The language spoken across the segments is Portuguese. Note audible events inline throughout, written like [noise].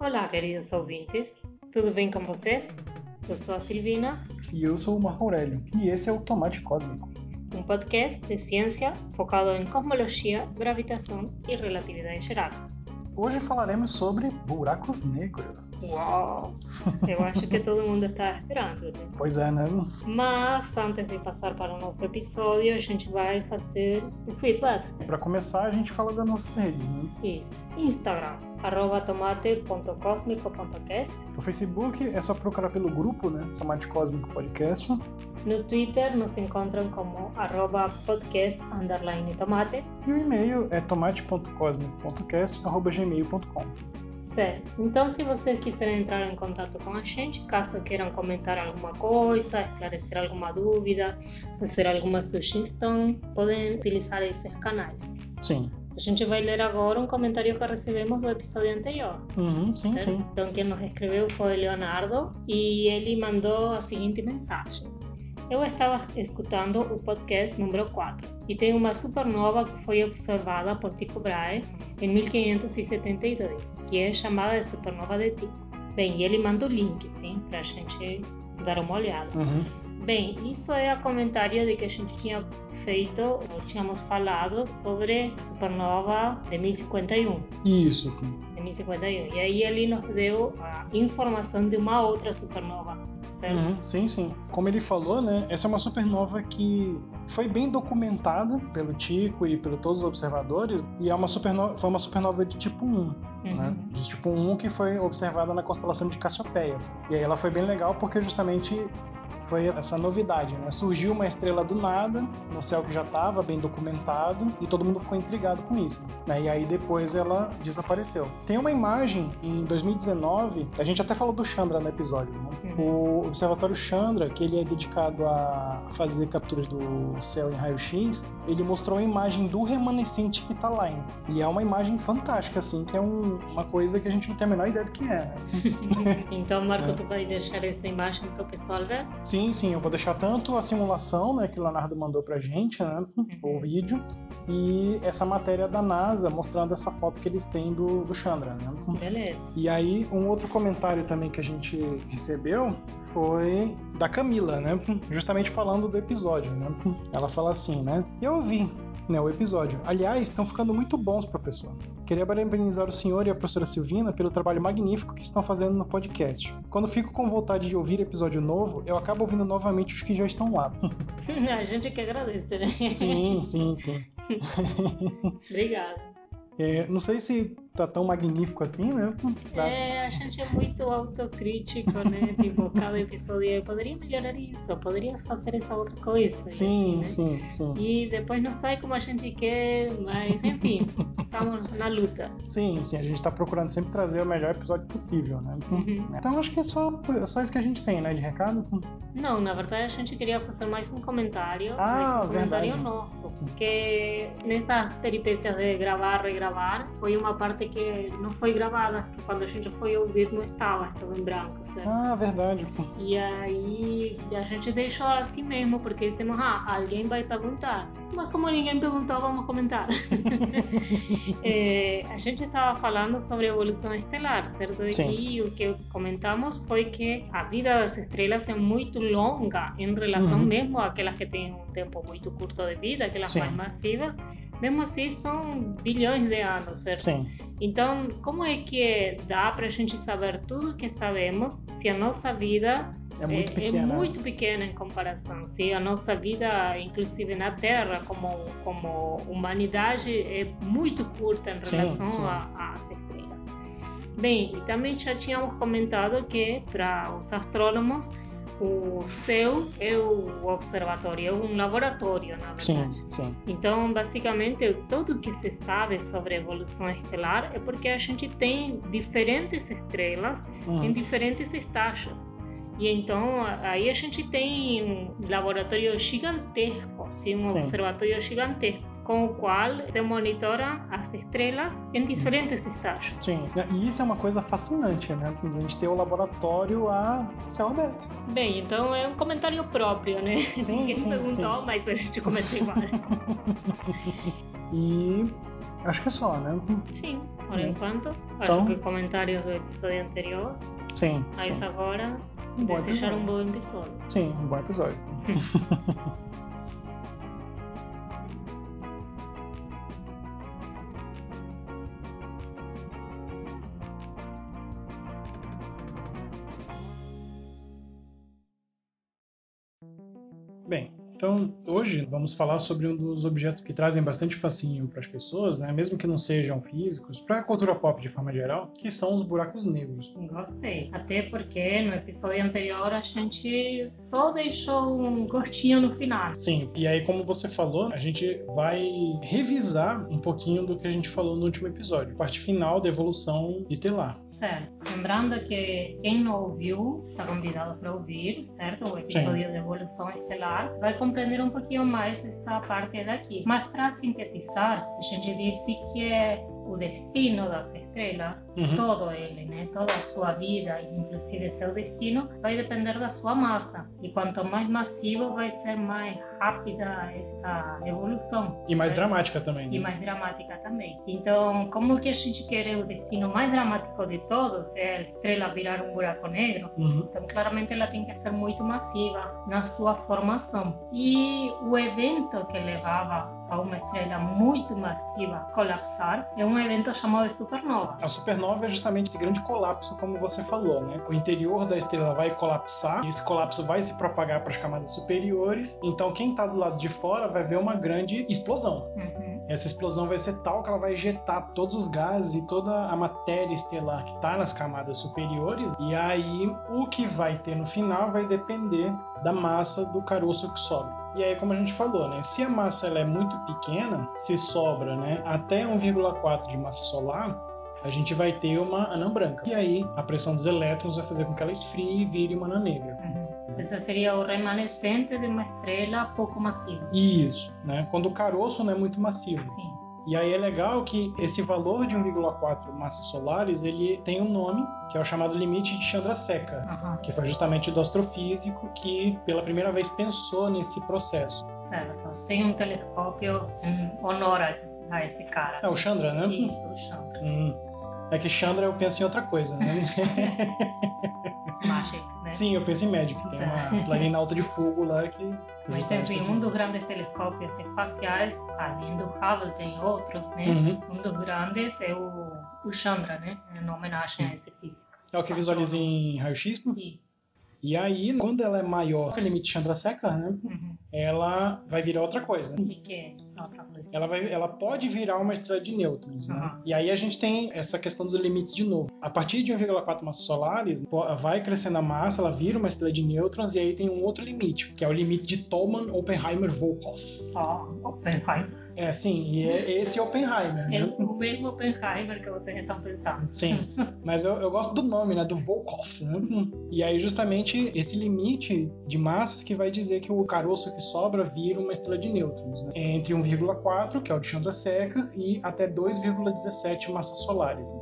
Olá, queridos ouvintes, tudo bem com vocês? Eu sou a Silvina. E eu sou o Marco Aurélio, e esse é o Tomate Cósmico um podcast de ciência focado em cosmologia, gravitação e relatividade geral. Hoje falaremos sobre buracos negros. Uau! Eu acho que todo mundo está esperando. Né? Pois é, né? Mas antes de passar para o nosso episódio, a gente vai fazer o feedback. Para começar, a gente fala das nossas redes, né? Isso. Instagram, arroba tomate.cosmico.cast. No Facebook é só procurar pelo grupo, né? Tomate Cósmico Podcast. No Twitter nos encontram como arroba podcast underline tomate. E o e-mail é tomate.cosmico.cast.gmail.com Certo. Então, se vocês quiserem entrar em contato com a gente, caso queiram comentar alguma coisa, esclarecer alguma dúvida, fazer alguma sugestão, podem utilizar esses canais. Sim. A gente vai ler agora um comentário que recebemos do episódio anterior. Uhum, sim, certo? sim. Então, quem nos escreveu foi Leonardo e ele mandou a seguinte mensagem. Eu estava escutando o podcast número 4 e tem uma supernova que foi observada por Tycho Brahe em 1572, que é chamada de supernova de Tycho. Bem, ele manda o link, sim, para a gente dar uma olhada. Uhum. Bem, isso é o comentário de que a gente tinha feito, ou tínhamos falado sobre supernova de 1051. Isso. De 1051. E aí ele nos deu a informação de uma outra supernova certo? Uhum, sim, sim. Como ele falou, né? Essa é uma supernova que foi bem documentada pelo Tico e por todos os observadores e é uma supernova, foi uma supernova de tipo 1, uhum. né? De tipo 1 que foi observada na constelação de Cassiopeia. E aí ela foi bem legal porque justamente foi essa novidade, né? Surgiu uma estrela do nada, no céu que já estava bem documentado, e todo mundo ficou intrigado com isso. Né? E aí depois ela desapareceu. Tem uma imagem em 2019, a gente até falou do Chandra no episódio, né? uhum. o Observatório Chandra, que ele é dedicado a fazer capturas do céu em raio-x, ele mostrou uma imagem do remanescente que está lá. Hein? E é uma imagem fantástica, assim, que é um, uma coisa que a gente não tem a menor ideia do que é. Né? [laughs] [laughs] então, Marco, é. tu vai deixar essa imagem para o pessoal ver? Sim, sim, eu vou deixar tanto a simulação, né, que o Leonardo mandou pra gente, né, uhum. o vídeo, e essa matéria da NASA mostrando essa foto que eles têm do, do Chandra, né? Beleza. E aí, um outro comentário também que a gente recebeu foi da Camila, né, justamente falando do episódio, né, ela fala assim, né, eu ouvi, né, o episódio. Aliás, estão ficando muito bons, professor. Queria parabenizar o senhor e a professora Silvina pelo trabalho magnífico que estão fazendo no podcast. Quando fico com vontade de ouvir episódio novo, eu acabo ouvindo novamente os que já estão lá. [laughs] a gente que agradece, né? Sim, sim, sim. [laughs] Obrigada. É, não sei se tá tão magnífico assim, né? É, a gente é muito autocrítico, né? [laughs] tipo, cada episódio eu poderia melhorar isso, poderia fazer essa outra coisa. Sim, assim, né? sim, sim. E depois não sai como a gente quer, mas enfim, estamos na luta. Sim, sim, a gente tá procurando sempre trazer o melhor episódio possível, né? Uhum. Então acho que é só, é só isso que a gente tem, né? De recado. Não, na verdade a gente queria fazer mais um comentário. Ah, um verdade. comentário nosso. Porque nessas peripécias de gravar, regravar, foi uma parte que não foi gravada, que quando a gente foi ouvir não estava, estava em branco, certo? Ah, verdade. E aí a gente deixou assim mesmo, porque dissemos, ah, alguém vai perguntar. Mas como ninguém perguntou, vamos comentar. [laughs] é, a gente estava falando sobre evolução estelar, certo? Sim. E o que comentamos foi que a vida das estrelas é muito longa em relação uhum. mesmo àquelas que têm um tempo muito curto de vida, aquelas Sim. mais massivas mesmo assim são bilhões de anos, certo? Sim. Então, como é que dá para a gente saber tudo o que sabemos se a nossa vida é muito, é, pequena. é muito pequena em comparação? Se a nossa vida, inclusive na Terra, como, como humanidade, é muito curta em relação às estrelas. Bem, e também já tínhamos comentado que para os astrônomos o céu é o observatório, é um laboratório, na verdade. Sim, sim. Então, basicamente, tudo que se sabe sobre a evolução estelar é porque a gente tem diferentes estrelas uhum. em diferentes estágios. E então, aí a gente tem um laboratório gigantesco, assim, um Sim. observatório gigantesco com o qual se monitora as estrelas em diferentes estágios. Sim, e isso é uma coisa fascinante, né? A gente tem o laboratório a céu aberto. Bem, então é um comentário próprio, né? Sim, Ninguém sim, perguntou, sim. mas a gente comenta igual. [laughs] E acho que é só, né? Sim, por Sim. enquanto. Então- Acho que comentários do episódio anterior. Sim. Mas sim. agora, Um desejar um bom episódio. Sim, um bom episódio. [laughs] Bem, então hoje vamos falar sobre um dos objetos que trazem bastante fascínio para as pessoas, né? mesmo que não sejam físicos, para a cultura pop de forma geral, que são os buracos negros. Gostei. Até porque no episódio anterior a gente só deixou um gostinho no final. Sim, e aí, como você falou, a gente vai revisar um pouquinho do que a gente falou no último episódio, parte final da evolução estelar. Certo. Lembrando que quem não ouviu está convidado para ouvir, certo? O episódio de evolução estelar vai compreender um pouquinho mais essa parte daqui. Mas para sintetizar, a gente disse que o destino das estrelas, Uhum. todo ele, né? toda a sua vida, inclusive seu destino, vai depender da sua massa. E quanto mais massivo, vai ser mais rápida essa evolução. E mais certo? dramática também. e né? mais dramática também. Então, como que a gente quer o destino mais dramático de todos, é a estrela virar um buraco negro? Uhum. Então, claramente, ela tem que ser muito massiva na sua formação. E o evento que levava a uma estrela muito massiva colapsar é um evento chamado de supernova. A supernova é justamente esse grande colapso, como você falou, né? O interior da estrela vai colapsar, e esse colapso vai se propagar para as camadas superiores. Então, quem está do lado de fora vai ver uma grande explosão. Uhum. Essa explosão vai ser tal que ela vai ejetar todos os gases e toda a matéria estelar que está nas camadas superiores. E aí, o que vai ter no final vai depender da massa do caroço que sobra. E aí, como a gente falou, né? Se a massa ela é muito pequena, se sobra, né, até 1,4 de massa solar, a gente vai ter uma anã branca. E aí, a pressão dos elétrons vai fazer com que ela esfrie e vire uma anã negra. Uhum. Esse seria o remanescente de uma estrela pouco massiva. Isso, né? Quando o caroço não é muito massivo. Sim. E aí é legal que esse valor de 1,4 massas solares, ele tem um nome, que é o chamado limite de Chandrasekhar, Uhum. que foi justamente do astrofísico que pela primeira vez pensou nesse processo. Certo. Tem um telescópio em honor a a esse cara. É o Chandra, né? Isso, o Chandra. Hum. É que Chandra eu penso em outra coisa, né? [laughs] Magic, né? Sim, eu penso em Magic. Tem uma planalta de fogo lá que. Mas tem- um dos grandes telescópios espaciais, além do Hubble, tem outros, né? Uhum. Um dos grandes é o, o Chandra, né? Em homenagem a esse físico. É o que visualiza em raio-x. Isso. E aí, quando ela é maior que o limite de Chandrasekhar, né? Uhum. Ela vai virar outra coisa. Que é outra coisa. ela, vai, ela pode virar uma estrela de nêutrons, né? Aham. E aí a gente tem essa questão dos limites de novo. A partir de 1,4 massas solares, vai crescendo a massa, ela vira uma estrela de nêutrons e aí tem um outro limite, que é o limite de Tolman Oppenheimer Volkoff. Ó, Oppenheimer. É, sim, e é esse Oppenheimer, É né? o mesmo Oppenheimer que vocês estão pensando. Sim, mas eu, eu gosto do nome, né? Do Volkoff, né? E aí justamente esse limite de massas que vai dizer que o caroço que sobra vira uma estrela de nêutrons, né? Entre 1,4, que é o de Chandrasekhar, e até 2,17 massas solares. né?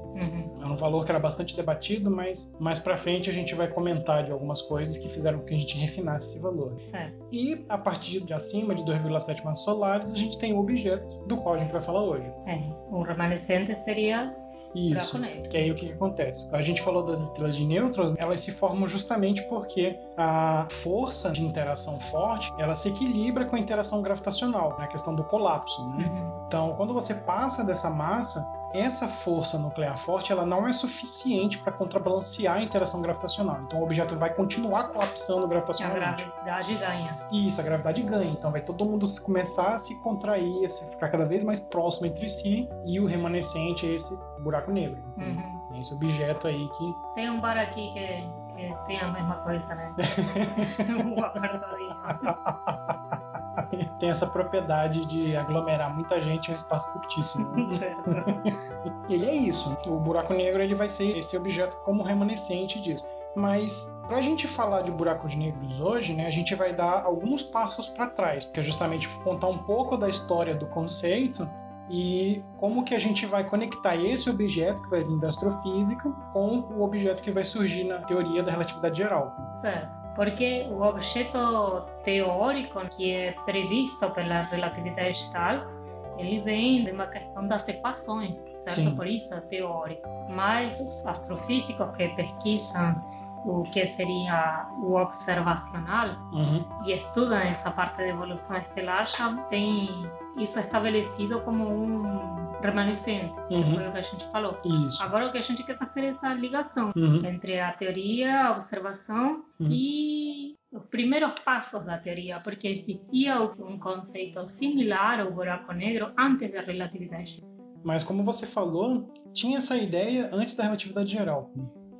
Uhum. É um valor que era bastante debatido, mas mais pra frente a gente vai comentar de algumas coisas que fizeram com que a gente refinasse esse valor. Certo. E a partir de acima de 2,7 massas solares, a gente tem o objeto do qual a gente vai falar hoje. É. O remanescente seria Isso. Que aí o que, que acontece? A gente falou das estrelas de nêutrons, elas se formam justamente porque a força de interação forte, ela se equilibra com a interação gravitacional, né? a questão do colapso, né? Uhum. Então, quando você passa dessa massa, essa força nuclear forte ela não é suficiente para contrabalancear a interação gravitacional. Então, o objeto vai continuar colapsando A gravitacionalmente. gravidade ganha. Isso, a gravidade ganha. Então, vai todo mundo começar a se contrair, a se ficar cada vez mais próximo entre si, e o remanescente é esse buraco negro. Uhum. É esse objeto aí que. Tem um bar aqui que, que tem a mesma coisa, né? [laughs] [laughs] um apartadinho. [laughs] tem essa propriedade de aglomerar muita gente em um espaço curtíssimo. [laughs] ele é isso. O buraco negro ele vai ser esse objeto como remanescente disso. Mas para a gente falar de buracos negros hoje, né, a gente vai dar alguns passos para trás, porque é justamente contar um pouco da história do conceito e como que a gente vai conectar esse objeto que vai vir da astrofísica com o objeto que vai surgir na teoria da relatividade geral. Certo. Porque o objeto teórico que é previsto pela relatividade geral, ele vem de uma questão das equações, certo? Sim. Por isso é teórico. Mas os astrofísicos que pesquisam o que seria o observacional uhum. e estudam essa parte de evolução estelar já tem isso estabelecido como um remanescente, uhum. que foi o que a gente falou. Isso. Agora o que a gente quer fazer é essa ligação uhum. entre a teoria, a observação uhum. e os primeiros passos da teoria, porque existia um conceito similar ao buraco negro antes da relatividade. Mas como você falou, tinha essa ideia antes da relatividade geral.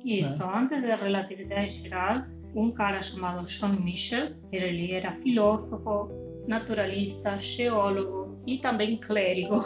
Isso, né? antes da relatividade geral, um cara chamado John Michel, ele era filósofo, naturalista, geólogo e também clérigo, [laughs]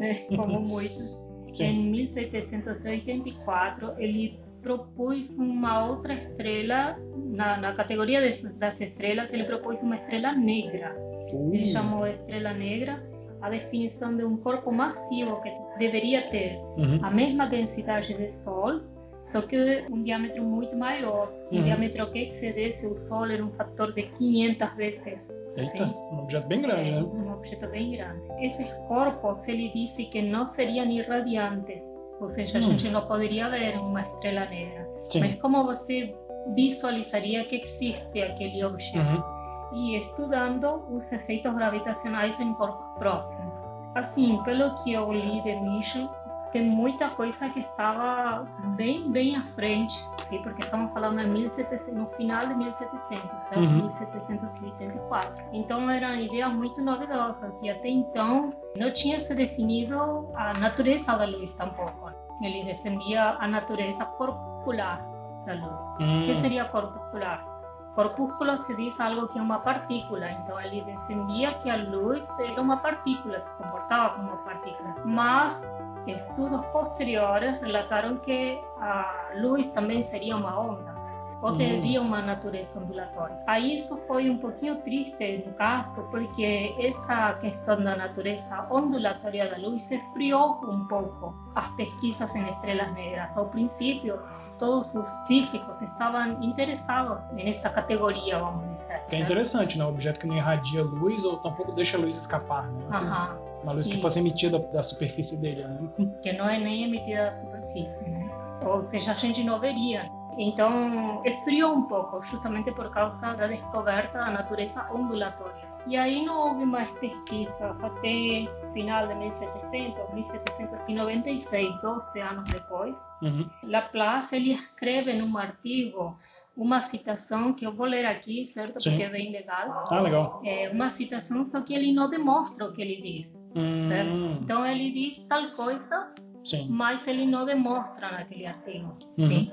né? como muitos. Sim. Em 1784, ele propôs uma outra estrela, na, na categoria de, das estrelas, ele propôs uma estrela negra. Uh. Ele chamou estrela negra a definição de um corpo massivo que deveria ter uhum. a mesma densidade de Sol só que um diâmetro muito maior. Um uhum. diâmetro que excedesse o Sol era um fator de 500 vezes. Eita, um objeto bem grande, né? Um objeto bem grande. Esses corpos, ele disse que não seriam irradiantes, ou seja, a gente não poderia ver uma estrela negra. Sim. Mas como você visualizaria que existe aquele objeto? Uhum. E estudando os efeitos gravitacionais em corpos próximos. Assim, pelo que eu li de Michel, tem muita coisa que estava bem, bem à frente, sim, porque estamos falando em 1700, no final de 1700, certo? Uhum. 1784. Então eram ideias muito novidosas e até então não tinha se definido a natureza da luz tampouco. Ele defendia a natureza corpuscular da luz. Uhum. O que seria corpuscular? Corpúsculo se diz algo que é uma partícula, então ele defendia que a luz era uma partícula, se comportava como uma partícula. Mas estudos posteriores relataram que a luz também seria uma onda ou teria uma natureza ondulatória. Aí isso foi um pouquinho triste no caso, porque essa questão da natureza ondulatória da luz esfriou um pouco as pesquisas em estrelas negras. Ao princípio, todos os físicos estavam interessados nessa categoria, vamos dizer. Que é interessante, né? Um objeto que não irradia luz ou tampouco deixa a luz escapar, né? Uhum. Uma luz que fosse emitida da superfície dele, né? [laughs] Que não é nem emitida da superfície, né? Ou seja, a gente não veria. Então, esfriou um pouco, justamente por causa da descoberta da natureza ondulatória. E aí não houve mais pesquisas até final de 1700, 1796, 12 anos depois. Uhum. Laplace ele escreve num artigo uma citação que eu vou ler aqui, certo? Sim. Porque é bem legal. Ah, legal. É uma citação, só que ele não demonstra o que ele diz, hum. certo? Então ele diz tal coisa, sim. mas ele não demonstra naquele artigo, uhum. sim?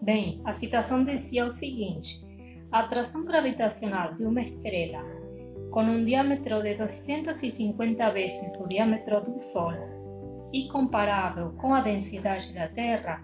Bem, a citação dizia o seguinte: a atração gravitacional de uma estrela com um diâmetro de 250 vezes o diâmetro do Sol e comparável com a densidade da Terra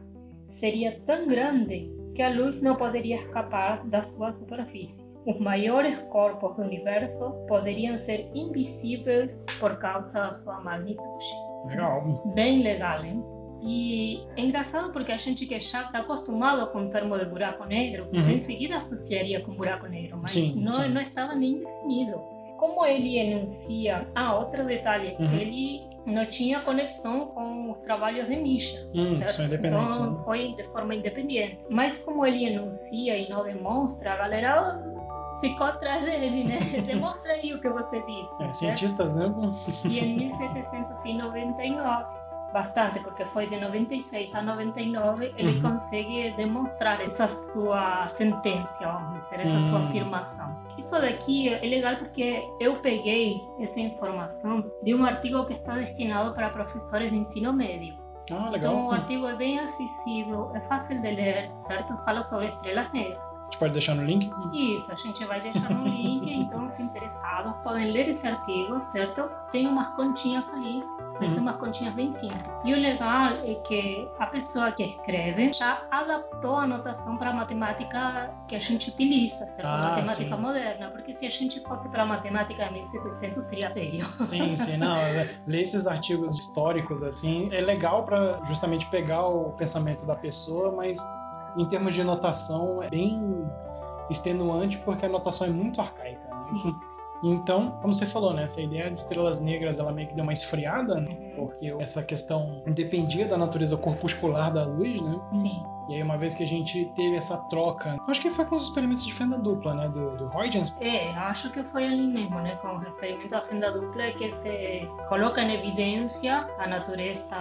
seria tão grande que a luz não poderia escapar da sua superfície. Os maiores corpos do universo poderiam ser invisíveis por causa da sua magnitude. Legal. Bem legal, hein? E é engraçado porque a gente que já está acostumado com o termo de buraco negro, uhum. em seguida associaria com buraco negro, mas sim, não, sim. não estava nem definido. Como ele enuncia. Ah, outro detalhe: uhum. ele não tinha conexão com os trabalhos de Misha. Hum, certo? São independentes. Então né? foi de forma independente. Mas como ele enuncia e não demonstra, a galera ficou atrás dele, né? [laughs] Demonstra aí o que você disse. É, cientistas, né? E em 1799 bastante, porque foi de 96 a 99, ele uhum. consegue demonstrar essa sua sentença, vamos dizer, essa uhum. sua hum. afirmação. Isso daqui é legal porque eu peguei essa informação de um artigo que está destinado para professores de ensino médio. Ah, então o artigo é bem acessível, é fácil de ler, certo? Fala sobre estrelas negras. Gente pode deixar no link? Isso, a gente vai deixar no link, então se interessados podem ler esse artigo, certo? Tem umas continhas ali, mas uhum. umas continhas bem simples. E o legal é que a pessoa que escreve já adaptou a notação para a matemática que a gente utiliza, certo? Ah, matemática sim. moderna, porque se a gente fosse para a matemática 1700 seria feio. Sim, sim, não, é, ler esses artigos históricos assim é legal para justamente pegar o pensamento da pessoa, mas em termos de notação é bem extenuante porque a notação é muito arcaica. Né? Sim. [laughs] Então, como você falou, né, essa ideia de estrelas negras ela meio que deu uma esfriada, né? Uhum. porque essa questão dependia da natureza corpuscular da luz, né? Sim. E aí, uma vez que a gente teve essa troca, acho que foi com os experimentos de fenda dupla, né, do, do Huygens. É, acho que foi ali mesmo, né, com o experimento da fenda dupla que se coloca em evidência a natureza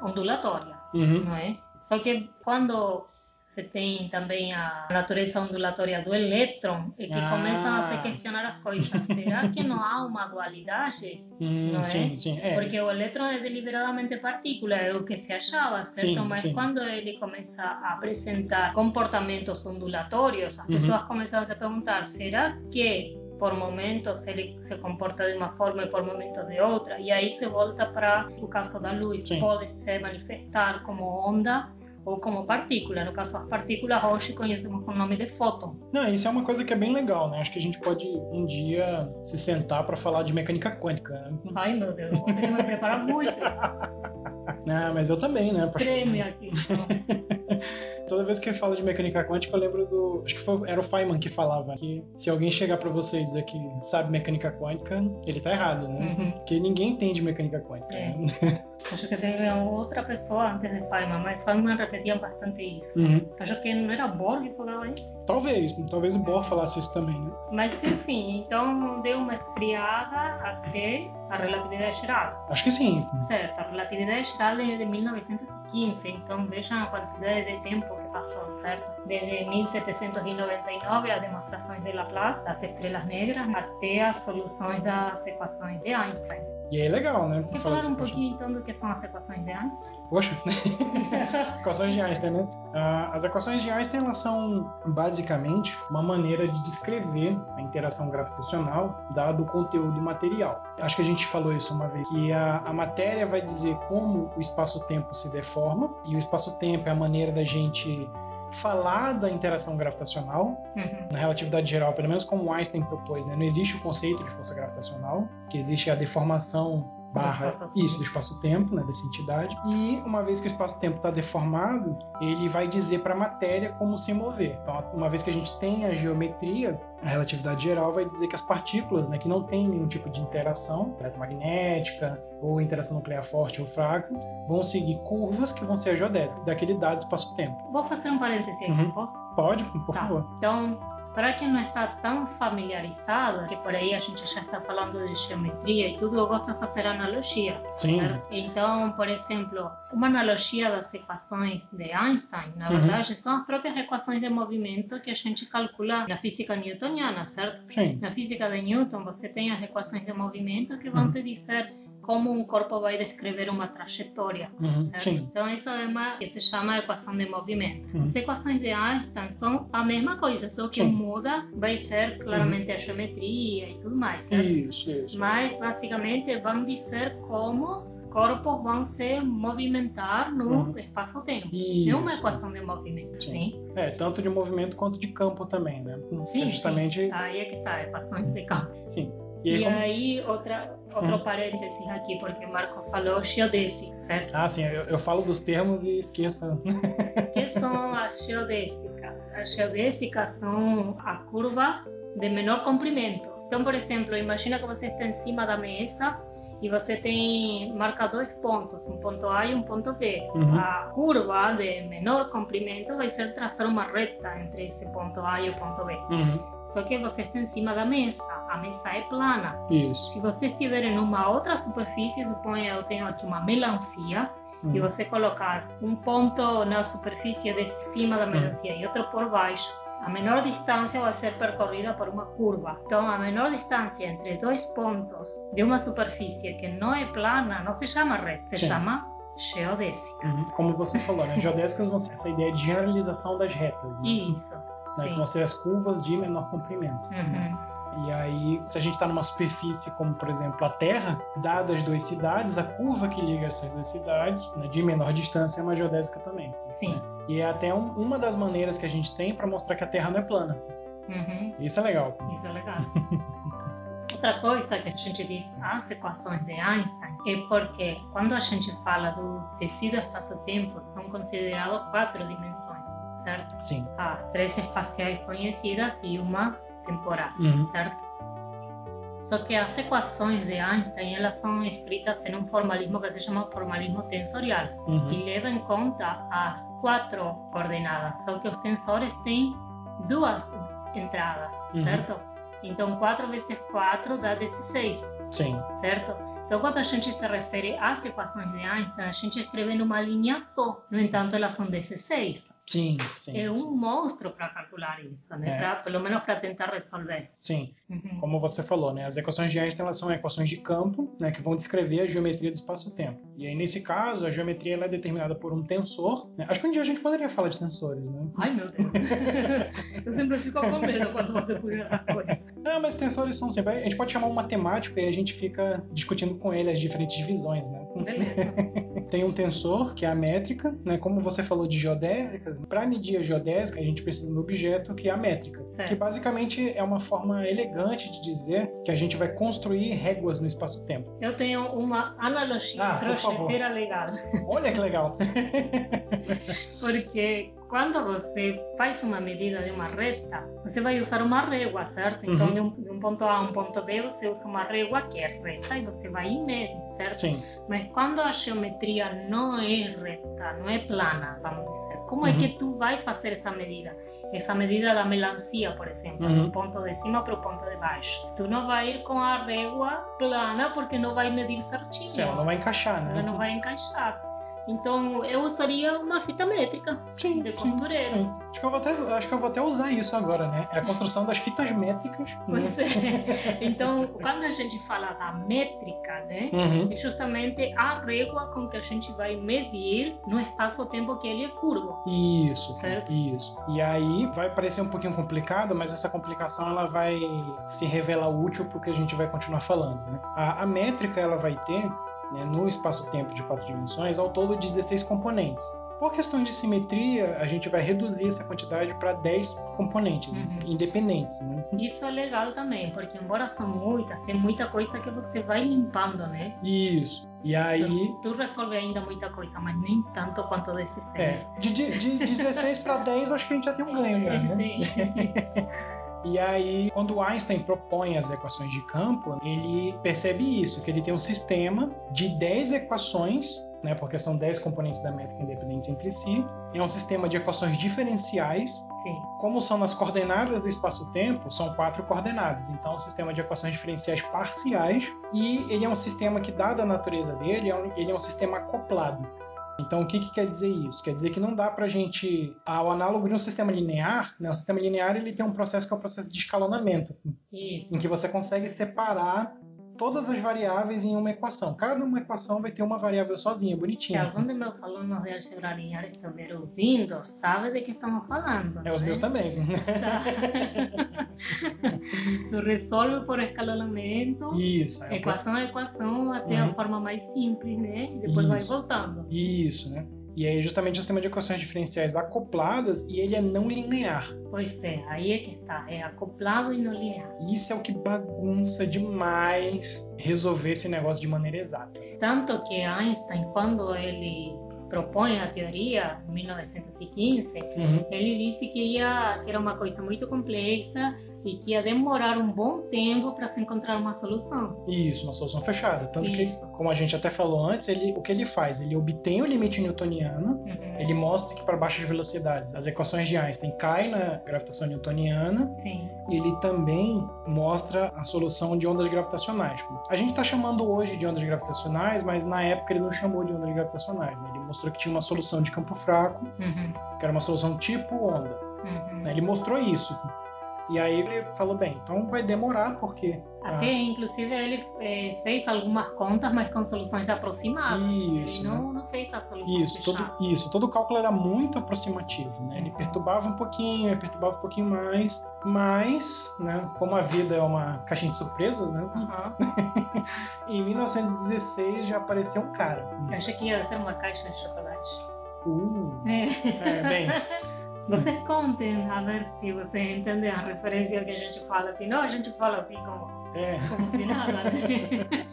ondulatória, uhum. não é? Só que quando você tem também a natureza ondulatória do elétron e que ah. começam a se questionar as coisas. Será que não há uma dualidade? Hum, não é? Sim, é. Porque o elétron é deliberadamente partícula, é o que se achava, certo? Sim, Mas quando ele começa a apresentar comportamentos ondulatórios, as uhum. pessoas começam a se perguntar: será que por momentos ele se comporta de uma forma e por momentos de outra, e aí se volta para o caso da luz, Sim. pode se manifestar como onda ou como partícula. No caso, as partículas hoje conhecemos com o nome de fóton. Não, isso é uma coisa que é bem legal, né? Acho que a gente pode um dia se sentar para falar de mecânica quântica. Né? Ai, meu Deus, ter que me preparar muito. Não, [laughs] mas eu também, né? Prêmio aqui. [laughs] Toda vez que fala de mecânica quântica, eu lembro do. Acho que foi, era o Feynman que falava que se alguém chegar para você e dizer que sabe mecânica quântica, ele tá errado, né? Uhum. Porque ninguém entende mecânica quântica. É. Né? [laughs] Acho que teve outra pessoa antes de Feynman, mas Feynman repetia bastante isso. Uhum. Acho que não era Bohr que falava isso? Talvez, talvez o Bohr falasse isso também, né? Mas enfim, então deu uma esfriada até a relatividade geral. Acho que sim. Certo, a relatividade geral é de 1915, então vejam a quantidade de tempo que passou, certo? Desde 1799, as demonstrações de Laplace das estrelas negras, até as soluções das equações de Einstein. E aí é legal, né? Quer falar um pouquinho então do que são as equações de Einstein? Poxa, [laughs] [laughs] equações de Einstein, né? Ah, as equações de Einstein elas são basicamente uma maneira de descrever a interação gravitacional dado o conteúdo material. Acho que a gente falou isso uma vez, que a, a matéria vai dizer como o espaço-tempo se deforma e o espaço-tempo é a maneira da gente falar da interação gravitacional uhum. na relatividade geral, pelo menos como Einstein propôs, né? não existe o conceito de força gravitacional, que existe a deformação barra isso do espaço-tempo, né, dessa entidade. E uma vez que o espaço-tempo está deformado, ele vai dizer para a matéria como se mover. Então, uma vez que a gente tem a geometria, a relatividade geral vai dizer que as partículas, né, que não têm nenhum tipo de interação eletromagnética ou interação nuclear forte ou fraca, vão seguir curvas que vão ser a geodésica daquele dado espaço-tempo. Vou fazer um parêntese aqui, uhum. posso? Pode, por tá. favor. Então, para quem não está tão familiarizado, que por aí a gente já está falando de geometria e tudo, eu gosto de fazer analogias. Sim. Certo? Então, por exemplo, uma analogia das equações de Einstein, na verdade, uhum. são as próprias equações de movimento que a gente calcula na física newtoniana, certo? Sim. Na física de Newton, você tem as equações de movimento que vão uhum. te dizer como um corpo vai descrever uma trajetória. Uhum, então, isso é uma que se chama equação de movimento. Uhum. As equações de Einstein são a mesma coisa, só que sim. muda vai ser claramente uhum. a geometria e tudo mais, certo? Isso, isso. Mas, basicamente, vão dizer como corpos vão se movimentar no uhum. espaço-tempo. É uma equação de movimento, sim. sim. É, tanto de movimento quanto de campo também, né? Sim, é justamente... Sim. Aí é que tá, equações de campo. Sim. E aí, e como... aí outra, outro hum. parênteses aqui, porque Marco falou geodésica, certo? Ah, sim, eu, eu falo dos termos e esqueço. O [laughs] que são as geodésicas? As geodésicas são a curva de menor comprimento. Então, por exemplo, imagina que você está em cima da mesa e você tem marca dois pontos, um ponto A e um ponto B. Uhum. A curva de menor comprimento vai ser traçar uma reta entre esse ponto A e o ponto B. Uhum. Só que você está em cima da mesa, a mesa é plana. Isso. Se você estiver em uma outra superfície, suponha eu tenho aqui uma melancia, uhum. e você colocar um ponto na superfície de cima da melancia e outro por baixo, a menor distância vai ser percorrida por uma curva. Então, a menor distância entre dois pontos de uma superfície que não é plana não se chama reta, se Sim. chama geodésica. Uhum. Como você falou, né? geodésicas vão ser essa ideia de generalização das retas. Né? Isso. né, que vão ser as curvas de menor comprimento. Uhum. E aí, se a gente está numa superfície como, por exemplo, a Terra, dadas as duas cidades, a curva que liga essas duas cidades, né, de menor distância, é uma geodésica também. Sim. Né? E é até um, uma das maneiras que a gente tem para mostrar que a Terra não é plana. Uhum. Isso é legal. Isso é legal. [laughs] Outra coisa que a gente diz as equações de Einstein é porque quando a gente fala do tecido espaço-tempo são consideradas quatro dimensões, certo? Sim. As três espaciais conhecidas e uma temporal, uhum. certo? Só que as equações de Einstein elas são escritas em um formalismo que se chama formalismo tensorial uhum. e leva em conta as quatro coordenadas, só que os tensores têm duas entradas, uhum. certo? Então 4 vezes 4 dá 16, Sim. certo? Então, quando a gente se refere às equações de Einstein, a gente escreve numa linha só. No entanto, elas são 16. Sim, sim. É um sim. monstro para calcular isso, né? É. Pra, pelo menos para tentar resolver. Sim. Uhum. Como você falou, né? As equações de Einstein elas são equações de campo, né, que vão descrever a geometria do espaço-tempo. E aí nesse caso, a geometria ela é determinada por um tensor. Né? Acho que um dia a gente poderia falar de tensores, né? Ai, meu Deus. [laughs] Eu sempre fico com medo quando você puxa essa coisa. Não, mas tensores são sempre. A gente pode chamar um matemático e a gente fica discutindo com ele as diferentes divisões, né? Beleza. [laughs] Tem um tensor, que é a métrica, né? Como você falou de geodésicas, para medir a geodésica, a gente precisa de um objeto que é a métrica, Certo. que basicamente é uma forma elegante de dizer que a gente vai construir réguas no espaço-tempo. Eu tenho uma analogia Ah, legal. Olha que legal. [laughs] Porque quando você faz uma medida de uma reta, você vai usar uma régua, certo? Então, Uhum. de, um, de um ponto A a um ponto B, você usa uma régua que é reta e você vai e mede, certo? Sim. Mas quando a geometria não é reta, não é plana, vamos dizer, como é Uhum. que tu vai fazer essa medida? Essa medida da melancia, por exemplo, Uhum. do ponto de cima para o ponto de baixo. Tu não vai ir com a régua plana porque não vai medir certinho. Sim, ela não vai encaixar, né? Ela não vai encaixar. Então eu usaria uma fita métrica Sim, de sim, costureiro. sim. Acho que, eu vou até, acho que eu vou até usar isso agora, né? É a construção das fitas métricas. Pois né? é. [laughs] Então, quando a gente fala da métrica, né? Uhum. É justamente a régua com que a gente vai medir no espaço-tempo que ele é curvo. Isso, Certo. isso. E aí vai parecer um pouquinho complicado, mas essa complicação ela vai se revelar útil porque a gente vai continuar falando. Né? A, a métrica ela vai ter né, no espaço-tempo de quatro dimensões ao todo 16 componentes. Por questão de simetria, a gente vai reduzir essa quantidade para 10 componentes Uhum. independentes. Né? Isso é legal também, porque embora são muitas, tem muita coisa que você vai limpando, né? Isso. E aí. Tu, tu resolve ainda muita coisa, mas nem tanto quanto desses É, seis. de, de, de 16 para 10, acho que a gente já tem um ganho já, [laughs] né? Sim. [laughs] E aí, quando Einstein propõe as equações de campo, ele percebe isso, que ele tem um sistema de 10 equações, né, porque são 10 componentes da métrica independentes entre si, é um sistema de equações diferenciais. Sim. Como são nas coordenadas do espaço-tempo, são quatro coordenadas. Então, é um sistema de equações diferenciais parciais e ele é um sistema que, dada a natureza dele, é ele é um sistema acoplado. Então, o que, que quer dizer isso? Quer dizer que não dá para a gente, ao análogo de um sistema linear, né, o sistema linear ele tem um processo que é o processo de escalonamento, Isso. em que você consegue separar todas as variáveis em uma equação. Cada uma equação vai ter uma variável sozinha, Se bonitinha. algum de meus alunos linear estiver ouvindo, sabe de que estamos falando. É, os né? meus também. Tá. [laughs] tu resolve por escalonamento, Isso. é, equação a equação, até a Uhum. forma mais simples, né? E depois vai Isso. voltando. Isso, né? E aí justamente o sistema de equações diferenciais acopladas e ele é não linear. Pois é, aí é que está. É acoplado e não linear. Isso é o que bagunça demais resolver esse negócio de maneira exata. Tanto que Einstein, quando ele propõe a teoria, 1915, Uhum. ele disse que, ia, que era uma coisa muito complexa e que ia demorar um bom tempo para se encontrar uma solução. Isso, uma solução fechada. Tanto Isso. que, como a gente até falou antes, ele, o que ele faz? Ele obtém o limite newtoniano, Uhum. ele mostra que para baixas velocidades as equações de Einstein caem na gravitação newtoniana, Sim, ele também mostra a solução de ondas gravitacionais. A gente está chamando hoje de ondas gravitacionais, mas na época ele não chamou de ondas gravitacionais. né? Ele mostrou que tinha uma solução de campo fraco, uhum. que era uma solução tipo onda. Uhum. né? Ele mostrou isso. E aí ele falou, bem, então vai demorar porque até, ah. inclusive, ele é, fez algumas contas, mas com soluções aproximadas. Isso. Ele não, né? não fez a solução isso, todo, isso, todo o cálculo era muito aproximativo. Né? Ele perturbava um pouquinho, ele perturbava um pouquinho mais, mas, né, como a vida é uma caixinha de surpresas, né? Uhum. [laughs] em 1916 já apareceu um cara. Eu achei que ia ser uma caixa de chocolate. Uh, é. é bem. [laughs] Vocês contem a ver se vocês entendem a referência que a gente fala. Se não, a gente fala assim como é. Como se nada, né?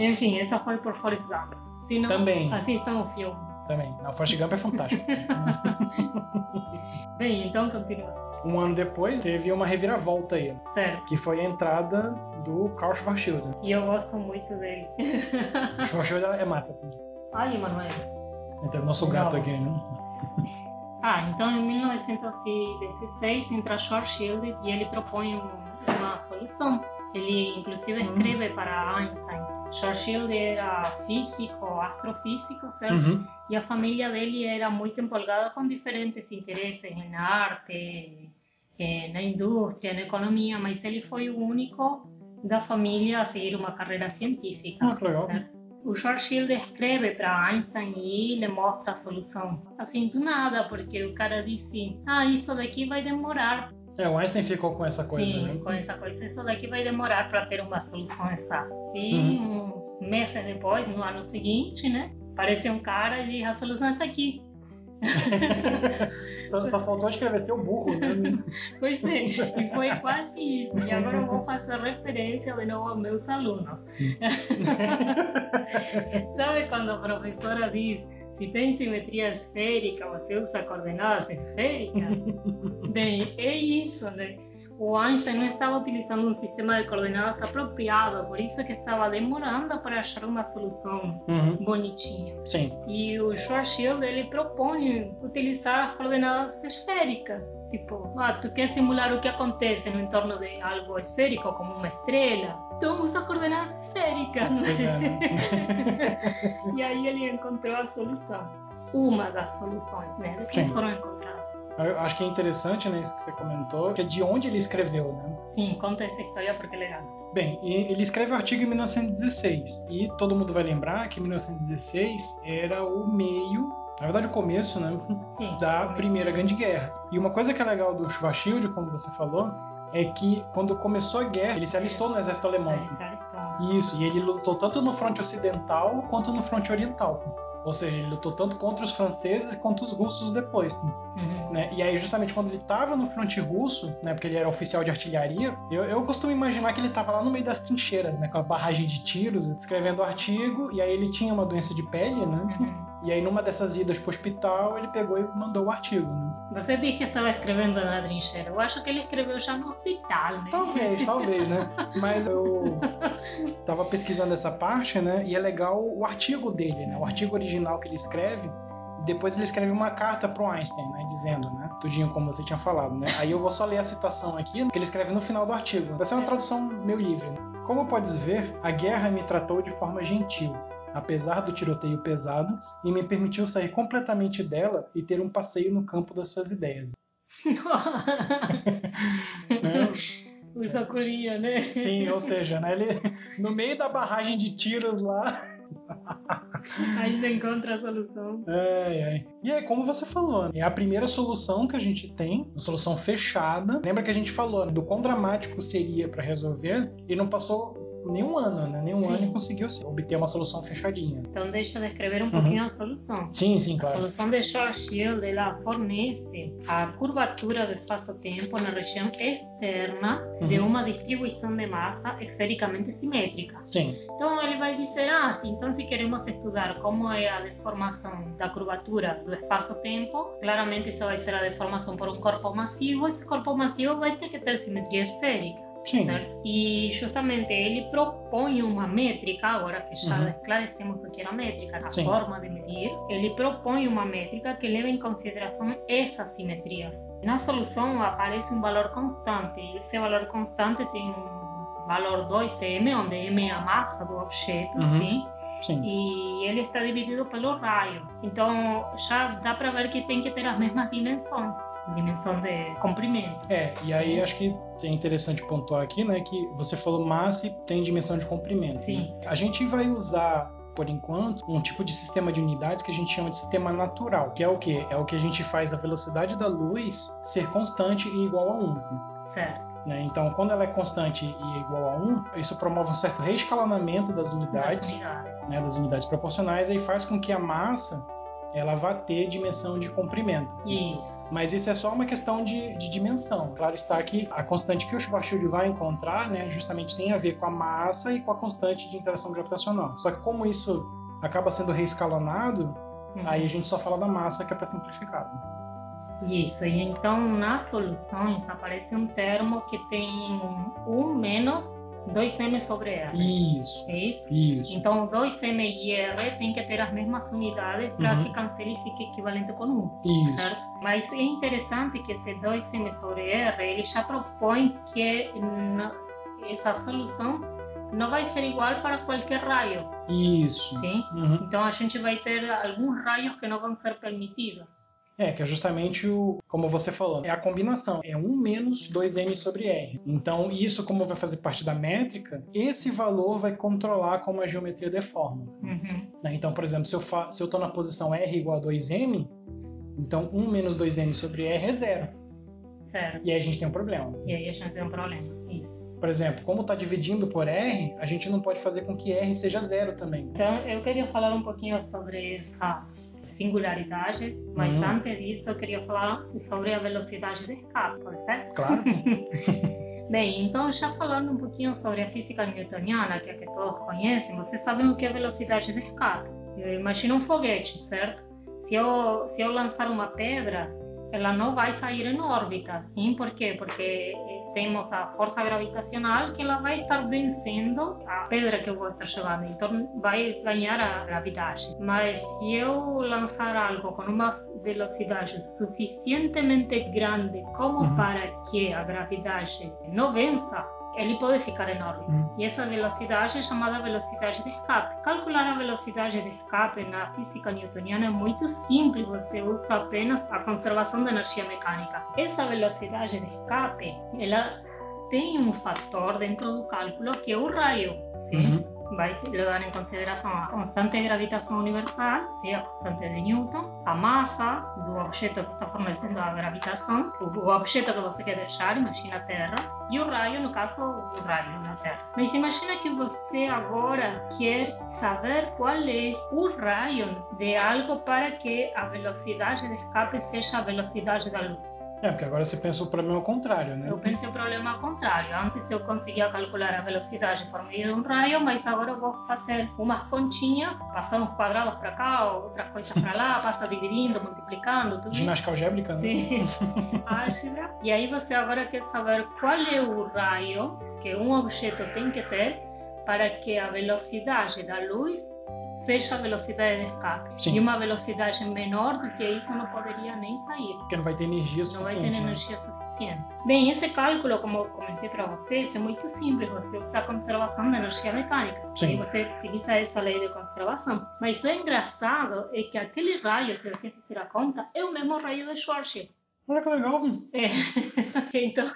[laughs] Enfim, essa foi por Forrest Gump. Se não, Também. assistam o filme. Também. Não, Forrest Gump é fantástico. [laughs] Bem, então continua. Um ano depois, teve uma reviravolta aí. Certo. Que foi a entrada do Carl Schwarzschild. E eu gosto muito dele. o Schwarzschild é massa. Ai, Emanuel. Então, nosso gato aqui, né? Ah, então em 1916 entra Schwarzschild e ele propõe um uma solução. Ele, inclusive, uhum. escreve para Einstein. Schwarzschild era físico, astrofísico, certo? Uhum. E a família dele era muito empolgada com diferentes interesses na arte, eh, na indústria, na economia, mas ele foi o único da família a seguir uma carreira científica. Ah. Certo? O Schwarzschild escreve para Einstein e ele mostra a solução. Assim, do nada, porque o cara disse: Ah, isso daqui vai demorar é, o Einstein ficou com essa coisa, Sim, né? com essa coisa. Isso daqui vai demorar para ter uma solução exata. E uhum. uns meses depois, no ano seguinte, né? Apareceu um cara e a solução está aqui. [laughs] só, só, faltou escrever seu burro, né? [laughs] pois é, e foi quase isso. E agora eu vou fazer referência de novo aos meus alunos. [laughs] Sabe quando a professora diz se tem simetria esférica, você usa coordenadas esféricas. Bem, é isso, né? O Einstein não estava utilizando um sistema de coordenadas apropriado, por isso que estava demorando para achar uma solução uhum. bonitinha. Sim. E o Schwarzschild ele propõe utilizar as coordenadas esféricas, tipo, ah, tu quer simular o que acontece no entorno de algo esférico, como uma estrela, então usa coordenadas esféricas. É. E [laughs] aí ele encontrou a solução. Uma das soluções, né? Que foram encontradas. Eu acho que é interessante, né, isso que você comentou, que é de onde ele escreveu, né? Sim, conta essa história porque é legal. Bem, ele escreve o artigo em 1916 e todo mundo vai lembrar que 1916 era o meio na verdade, o começo né, Sim, da começo. Primeira Grande Guerra. E uma coisa que é legal do Schwarzschild, como você falou, é que quando começou a guerra, ele se alistou no exército alemão. É, Isso, e ele lutou tanto no fronte ocidental quanto no fronte oriental. Ou seja, ele lutou tanto contra os franceses quanto os russos depois. Uhum. Né? E aí, justamente quando ele estava no fronte russo, né, porque ele era oficial de artilharia, eu, eu costumo imaginar que ele estava lá no meio das trincheiras, né, com a barragem de tiros, escrevendo o artigo, e aí ele tinha uma doença de pele, né? Uhum. E aí, numa dessas idas para o hospital, ele pegou e mandou o artigo. Né? Você disse que estava escrevendo na trincheira. Eu acho que ele escreveu já no hospital, né? Talvez, talvez, né? [laughs] Mas eu estava pesquisando essa parte, né? E é legal o artigo dele, né? O artigo original que ele escreve. Depois ele escreve uma carta pro Einstein, né? Dizendo, né? Tudinho como você tinha falado, né? Aí eu vou só ler a citação aqui, que ele escreve no final do artigo. Vai ser uma tradução meio livre, né? Como podes ver, a guerra me tratou de forma gentil, apesar do tiroteio pesado, e me permitiu sair completamente dela e ter um passeio no campo das suas ideias. [laughs] né? O sacolinha, né? Sim, ou seja, né, ele, no meio da barragem de tiros lá. Ainda encontra a solução. É, é. E é como você falou, é a primeira solução que a gente tem, uma solução fechada. Lembra que a gente falou né, do quão dramático seria para resolver e não passou nenhum ano, né? Nenhum sim. ano e conseguiu obter uma solução fechadinha. Então deixa de escrever um pouquinho uhum. a solução. Sim, sim, claro. A solução de Schwarzschild ela fornece a curvatura do espaço-tempo na região externa uhum. de uma distribuição de massa esfericamente simétrica. Sim. Então ele vai dizer, ah, sim, então se queremos estudar como é a deformação da curvatura do espaço-tempo, claramente isso vai ser a deformação por um corpo massivo, esse corpo massivo vai ter que ter simetria esférica. Sim. Certo? E justamente ele propõe uma métrica, agora que já uhum. esclarecemos o que era a métrica, a Sim. forma de medir, ele propõe uma métrica que leva em consideração essas simetrias. Na solução aparece um valor constante, e esse valor constante tem um valor 2m, onde m é a massa do objeto, uhum. sim? Sim. E ele está dividido pelo raio. Então já dá para ver que tem que ter as mesmas dimensões, dimensão de comprimento. É, e aí acho que é interessante pontuar aqui, né, que você falou massa e tem dimensão de comprimento. Sim. Né? A gente vai usar por enquanto, um tipo de sistema de unidades que a gente chama de sistema natural, que é o que? É o que a gente faz a velocidade da luz ser constante e igual a 1. Certo. Né? Então, quando ela é constante e igual a 1, isso promove um certo reescalonamento das unidades, das unidades, né, das unidades proporcionais, e faz com que a massa ela vá ter dimensão de comprimento. Isso. Mas isso é só uma questão de, de dimensão. Claro está que a constante que o Schwarzschild vai encontrar, né, justamente tem a ver com a massa e com a constante de interação gravitacional. Só que como isso acaba sendo reescalonado, uhum. aí a gente só fala da massa que é para simplificar. Isso, e então nas soluções aparece um termo que tem um menos 2m sobre R. Isso. É isso? Isso. Então, 2m e R tem que ter as mesmas unidades para uhum. que cancele e fique equivalente com 1. Isso. Certo? Mas é interessante que esse 2m sobre R, ele já propõe que essa solução não vai ser igual para qualquer raio. Isso. Sim? Uhum. Então, a gente vai ter alguns raios que não vão ser permitidos. É, que é justamente o, como você falou, é a combinação, é 1 menos 2m sobre r. Então, isso como vai fazer parte da métrica, esse valor vai controlar como a geometria deforma. Uhum. Né? Então, por exemplo, se eu fa se eu estou na posição r igual a 2m, então 1 menos 2m sobre r é zero. Certo. E aí a gente tem um problema. E aí a gente tem um problema, isso. Por exemplo, como está dividindo por R, a gente não pode fazer com que R seja zero também. Então, eu queria falar um pouquinho sobre essas singularidades, mas uhum. antes disso eu queria falar sobre a velocidade de escape, pode ser? Claro. [laughs] Bem, então já falando um pouquinho sobre a física newtoniana, que é que todos conhecem, vocês sabem o que é velocidade de escape. Imagina um foguete, certo? Se eu, se eu lançar uma pedra, ela não vai sair em órbita, sim? Por quê? Porque temos a força gravitacional que ela vai estar vencendo a pedra que eu vou estar jogando, então vai ganhar a gravidade. Mas se eu lançar algo com uma velocidade suficientemente grande como uhum. para que a gravidade não vença, ele pode ficar órbita. Hum. E essa velocidade é chamada velocidade de escape. Calcular a velocidade de escape na física newtoniana é muito simples, você usa apenas a conservação da energia mecânica. Essa velocidade de escape, ela tem um fator dentro do cálculo que é o raio, sim? Uhum vai levar em consideração a constante de gravitação universal, a constante de Newton, a massa do objeto que está fornecendo a gravitação, o objeto que você quer deixar, imagina a Terra, e o raio, no caso, o raio na Terra. Mas imagina que você agora quer saber qual é o raio de algo para que a velocidade de escape seja a velocidade da luz. É, porque agora você pensa o problema ao contrário, né? Eu pensei o problema ao contrário. Antes eu conseguia calcular a velocidade por meio de um raio, mas agora eu vou fazer umas continhas, passar uns quadrados para cá, outras coisas para lá, [laughs] passa dividindo, multiplicando, tudo Ginástica algébrica, né? Sim, [laughs] álgebra. E aí você agora quer saber qual é o raio que um objeto tem que ter para que a velocidade da luz seja a velocidade de escape. Sim. E uma velocidade menor do que isso não poderia nem sair. Porque não vai ter energia suficiente. Não vai ter né? energia suficiente. Bem, esse cálculo, como eu comentei para vocês, é muito simples. Você usa a conservação da energia mecânica. Sim. E você utiliza essa lei de conservação. Mas o engraçado é que aquele raio, se você fizer a conta, é o mesmo raio de Schwarzschild. Olha que legal. É. [laughs] então.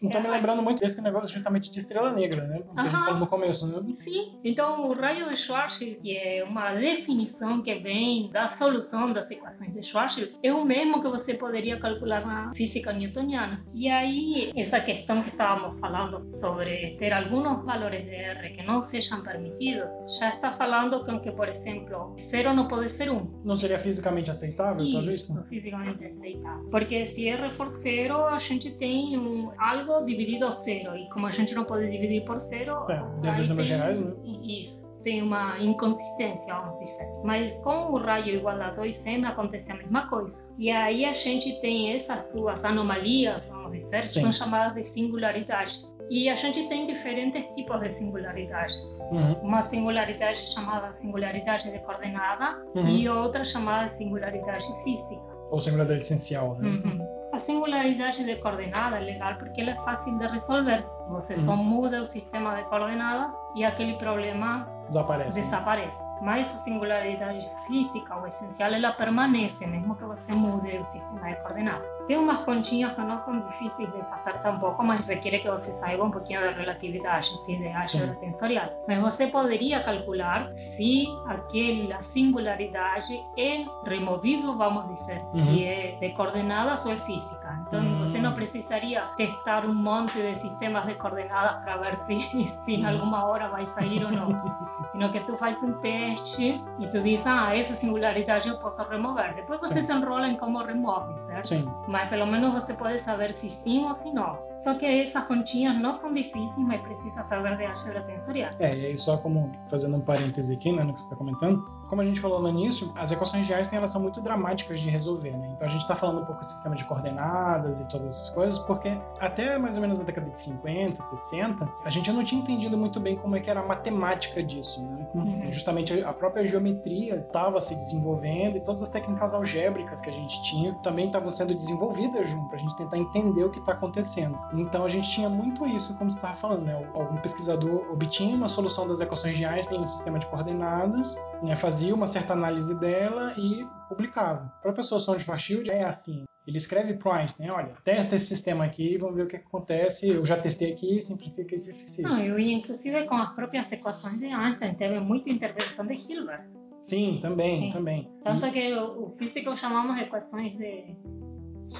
Então, me lembrando muito desse negócio justamente de estrela negra, né? Que a gente falou no começo, né? Sim. Então, o raio de Schwarzschild, que é uma definição que vem da solução das equações de Schwarzschild, é o mesmo que você poderia calcular na física newtoniana. E aí, essa questão que estávamos falando sobre ter alguns valores de R que não sejam permitidos, já está falando com que, por exemplo, zero não pode ser um. Não seria fisicamente aceitável, Isso, talvez? Isso, fisicamente aceitável. Porque se for zero, a gente tem um, algo dividido a zero. E como a gente não pode dividir por zero. É, dentro dos números reais, né? Isso. Tem uma inconsistência, vamos dizer. Mas com o raio igual a 2m acontece a mesma coisa. E aí a gente tem essas duas anomalias, vamos dizer, que são chamadas de singularidades. E a gente tem diferentes tipos de singularidades. Uhum. Uma singularidade chamada singularidade de coordenada uhum. e outra chamada singularidade física ou singularidade essencial, né? Uhum. A singularidade de coordenada é legal porque ela é fácil de resolver. Você uhum. só muda o sistema de coordenadas e aquele problema desaparece. desaparece. mas a singularidade física, o essencial, ela permanece, mesmo que você mude o sistema de coordenadas. Tem umas continhas que não são difíceis de fazer tampouco, mas requer que você saiba um pouquinho da relatividade, sim, de álgebra tensorial. Mas você poderia calcular se aquela singularidade é removível, vamos dizer, uhum. se é de coordenadas ou é física. Então, uhum. você não precisaria testar um monte de sistemas de coordenadas para ver se, [laughs] se em alguma hora vai sair ou não. [laughs] Sino que tu faz um teste e tu diz, ah, essa singularidade eu posso remover. Depois você sim. se enrola em como remove, certo? Sim mas pelo menos você pode saber se sim ou se não. Só que essas continhas não são difíceis, mas precisa saber de álgebra tensorial. É, e aí só como fazendo um parêntese aqui, né, no que você está comentando, como a gente falou no início, as equações de Einstein elas são muito dramáticas de resolver, né? Então a gente está falando um pouco do sistema de coordenadas e todas essas coisas, porque até mais ou menos a década de 50, 60, a gente não tinha entendido muito bem como é que era a matemática disso, né? Uhum. Justamente a própria geometria estava se desenvolvendo e todas as técnicas algébricas que a gente tinha também estavam sendo desenvolvidas junto, para a gente tentar entender o que está acontecendo. Então a gente tinha muito isso, como você estava falando, né? Algum pesquisador obtinha uma solução das equações de Einstein no sistema de coordenadas, né? fazia uma certa análise dela e publicava. A pessoa de Schwarzschild é assim. Ele escreve para o Einstein, olha, testa esse sistema aqui, vamos ver o que, acontece. Eu já testei aqui, simplifica esse exercício. Não, eu inclusive com as próprias equações de Einstein teve muita intervenção de Hilbert. Sim, também, Sim. também. Tanto e... que o, o físico chamamos equações de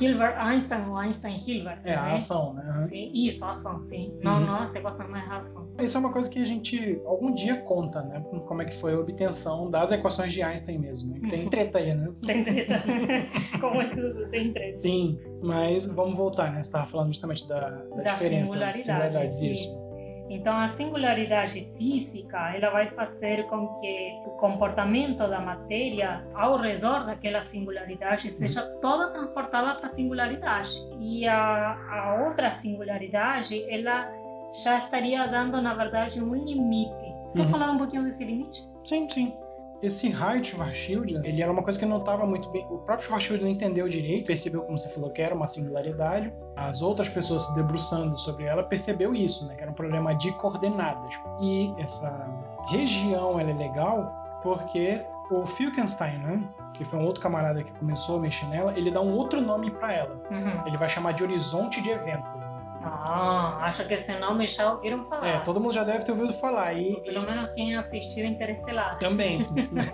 Hilbert Einstein ou Einstein Hilbert. É, a ação, né? Sim, isso, a ação, sim. Uhum. Não, não a equação, mas a ação. Isso é uma coisa que a gente algum dia conta, né? Como é que foi a obtenção das equações de Einstein mesmo. Né? Tem treta aí, né? [laughs] tem treta. [laughs] Como é tudo, tem treta. Sim, mas vamos voltar, né? Você estava falando justamente da, da, da diferença. Singularidade, singularidade isso. Então, a singularidade física ela vai fazer com que o comportamento da matéria ao redor daquela singularidade seja toda transportada para a singularidade. E a, a outra singularidade, ela já estaria dando, na verdade, um limite. Quer uhum. falar um pouquinho desse limite? Sim, sim. Esse raio de Schwarzschild, ele era uma coisa que não estava muito bem. O próprio Schwarzschild não entendeu direito, percebeu, como você falou, que era uma singularidade. As outras pessoas se debruçando sobre ela percebeu isso, né? Que era um problema de coordenadas. E essa região ela é legal porque o Filkenstein, né? que foi um outro camarada que começou a mexer nela, ele dá um outro nome para ela. Uhum. Ele vai chamar de horizonte de eventos. Né? Ah, acho que esse nome já ouviram falar. É, todo mundo já deve ter ouvido falar. E, Pelo menos quem assistiu Interestelar. Também.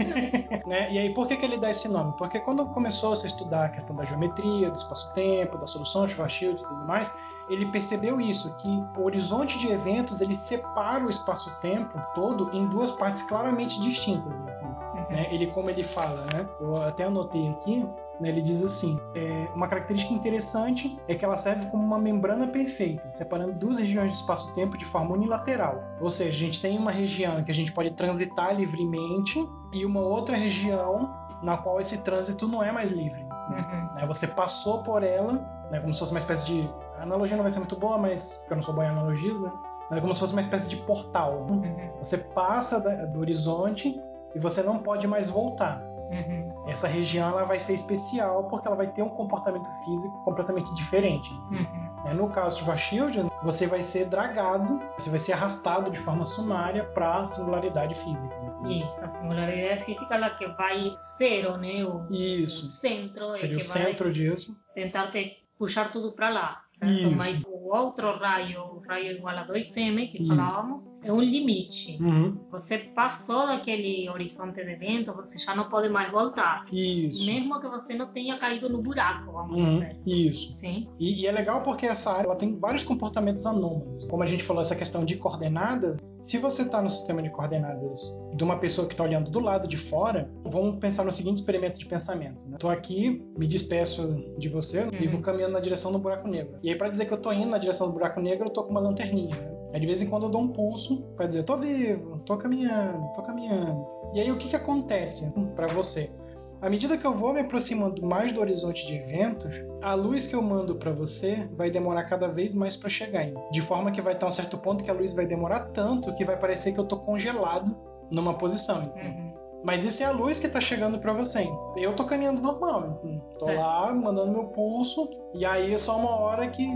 [laughs] né? E aí, por que, que ele dá esse nome? Porque quando começou a se estudar a questão da geometria, do espaço-tempo, da solução de Schwarzschild e tudo mais, ele percebeu isso, que o horizonte de eventos ele separa o espaço-tempo todo em duas partes claramente distintas. Né? Uhum. Ele, como ele fala, né? eu até anotei aqui, né, ele diz assim: é, uma característica interessante é que ela serve como uma membrana perfeita, separando duas regiões do espaço-tempo de forma unilateral. Ou seja, a gente tem uma região que a gente pode transitar livremente e uma outra região na qual esse trânsito não é mais livre. Uhum. Né, você passou por ela, né, como se fosse uma espécie de. A analogia não vai ser muito boa, mas porque eu não sou bom em analogias, né? É como se fosse uma espécie de portal. Uhum. Você passa do horizonte e você não pode mais voltar. Uhum. Essa região ela vai ser especial porque ela vai ter um comportamento físico completamente diferente. Uhum. É, no caso de Vashield, você vai ser dragado, você vai ser arrastado de forma sumária para a singularidade física. Isso, a singularidade física é que vai zero, né? O, Isso. O centro. Seria o centro disso. Tentar te puxar tudo para lá certo? Mas o outro raio, raio igual a 2m que Isso. falávamos, é um limite. Uhum. Você passou daquele horizonte de evento, você já não pode mais voltar. Isso. Mesmo que você não tenha caído no buraco, vamos uhum. dizer. Isso. Sim. E, e, é legal porque essa área ela tem vários comportamentos anômalos. Como a gente falou, essa questão de coordenadas. Se você está no sistema de coordenadas de uma pessoa que está olhando do lado de fora, vamos pensar no seguinte experimento de pensamento. Estou né? aqui, me despeço de você uhum. e vou caminhando na direção do buraco negro. E aí, para dizer que eu tô indo na direção do buraco negro, eu tô com uma lanterninha. Né? Aí de vez em quando eu dou um pulso para dizer, tô vivo, tô caminhando, tô caminhando. E aí o que que acontece para você? À medida que eu vou me aproximando mais do horizonte de eventos, a luz que eu mando para você vai demorar cada vez mais para chegar. De forma que vai estar um certo ponto que a luz vai demorar tanto que vai parecer que eu tô congelado numa posição. Uhum. Mas isso é a luz que tá chegando para você. Eu tô caminhando normal. Tô certo. lá mandando meu pulso. E aí é só uma hora que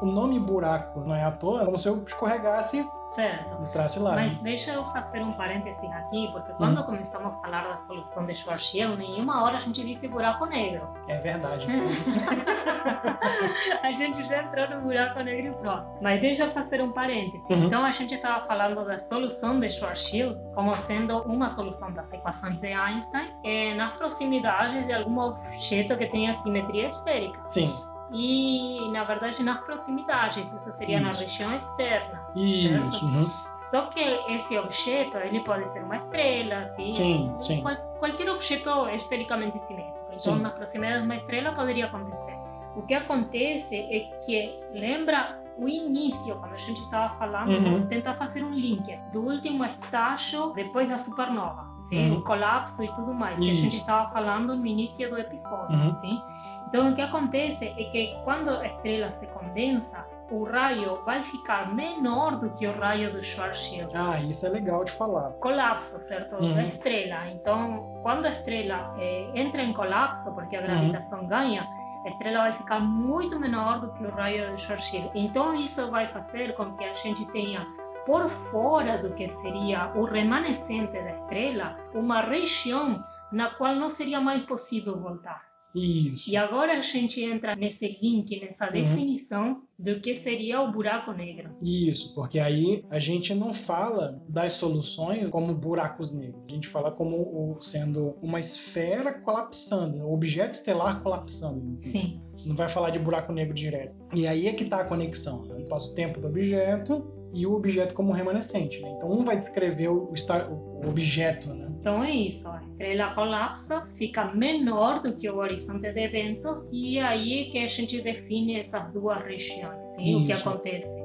o nome buraco não é à toa, é como se eu escorregasse Certo. Trace line. Mas deixa eu fazer um parênteses aqui, porque quando hum. começamos a falar da solução de Schwarzschild, nenhuma hora a gente disse buraco negro. É verdade. [laughs] a gente já entrou no buraco negro e pronto. Mas deixa eu fazer um parênteses. Uhum. Então a gente estava falando da solução de Schwarzschild como sendo uma solução das equações de Einstein é, nas proximidades de algum objeto que tenha simetria esférica. Sim e na verdade nas proximidades, isso seria isso. na região externa. Isso. Uhum. Só que esse objeto ele pode ser uma estrela, assim, sim, sim. Qual, qualquer objeto esfericamente simétrico. Então sim. nas proximidades de uma estrela poderia acontecer. O que acontece é que lembra o início, quando a gente estava falando, uhum. tentar fazer um link do último estágio depois da supernova, sim, uhum. o colapso e tudo mais, Isso. que a gente estava falando no início do episódio, uhum. sim. Então, o que acontece é que quando a estrela se condensa, o raio vai ficar menor do que o raio do Schwarzschild. Ah, isso é legal de falar. Colapso, certo? Uhum. Da estrela. Então, quando a estrela é, entra em colapso, porque a gravitação uhum. ganha, a estrela vai ficar muito menor do que o raio do Schwarzschild. Então, isso vai fazer com que a gente tenha por fora do que seria o remanescente da estrela, uma região na qual não seria mais possível voltar. Isso. E agora a gente entra nesse link, nessa uhum. definição do que seria o buraco negro. Isso, porque aí a gente não fala das soluções como buracos negros. A gente fala como sendo uma esfera colapsando, um objeto estelar colapsando. Sim. Não vai falar de buraco negro direto. E aí é que está a conexão. Né? Passa o tempo do objeto e o objeto como remanescente. Né? Então um vai descrever o, o objeto, né? Então é isso, a estrela colapsa, fica menor do que o horizonte de eventos e aí é que a gente define essas duas regiões, sim? o que acontece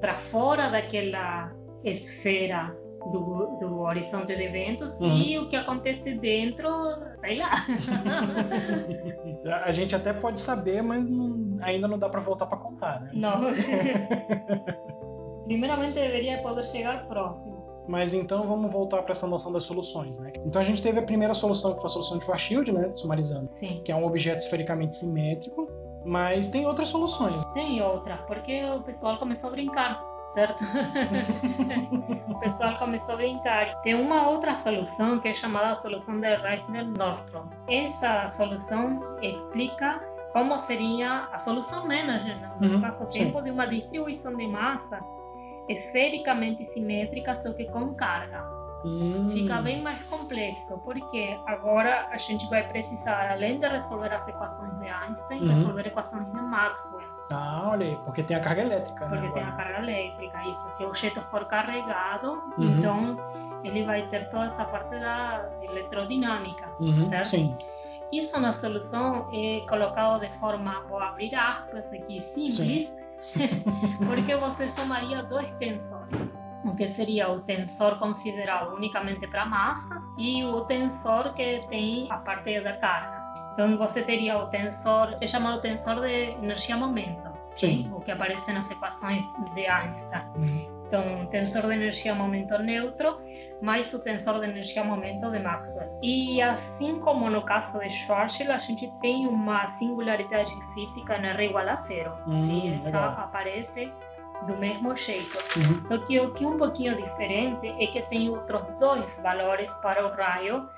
para fora daquela esfera do, do, horizonte de eventos uhum. e o que acontece dentro, sei lá. [laughs] a gente até pode saber, mas não, ainda não dá para voltar para contar, né? Não. [laughs] Primeiramente deveria poder chegar próximo. Mas então vamos voltar para essa noção das soluções, né? Então a gente teve a primeira solução que foi a solução de Schwarzschild, né, sumarizando, Sim. que é um objeto esfericamente simétrico, mas tem outras soluções. Tem outra, porque o pessoal começou a brincar, certo? [laughs] o pessoal começou a brincar. Tem uma outra solução que é chamada a solução de Reisner-Nordstrom. Essa solução explica como seria a solução manager no uhum, espaço-tempo de uma distribuição de massa esfericamente simétrica, só que com carga. Hum. Fica bem mais complexo, porque agora a gente vai precisar, além de resolver as equações de Einstein, uhum. resolver equações de Maxwell. Ah, olha aí, porque tem a carga elétrica. Porque né, tem a carga elétrica, isso. Se o objeto for carregado, uhum. então ele vai ter toda essa parte da eletrodinâmica, uhum. certo? Sim. Isso na solução é colocado de forma, vou abrir aspas aqui, simples, Sim [laughs] porque você somaria dois tensores. O que seria o tensor considerado unicamente para massa e o tensor que tem a parte da carga. Então você teria o tensor, é chamado tensor de energia-momento, sim. o que aparece nas equações de Einstein. Uhum. Então, tensor de energia-momento neutro mais o tensor de energia-momento de Maxwell. E assim como no caso de Schwarzschild, a gente tem uma singularidade física na R igual a zero. Hum, Sim, essa legal. aparece do mesmo jeito. Uhum. Só que o que é um pouquinho diferente é que tem outros dois valores para o raio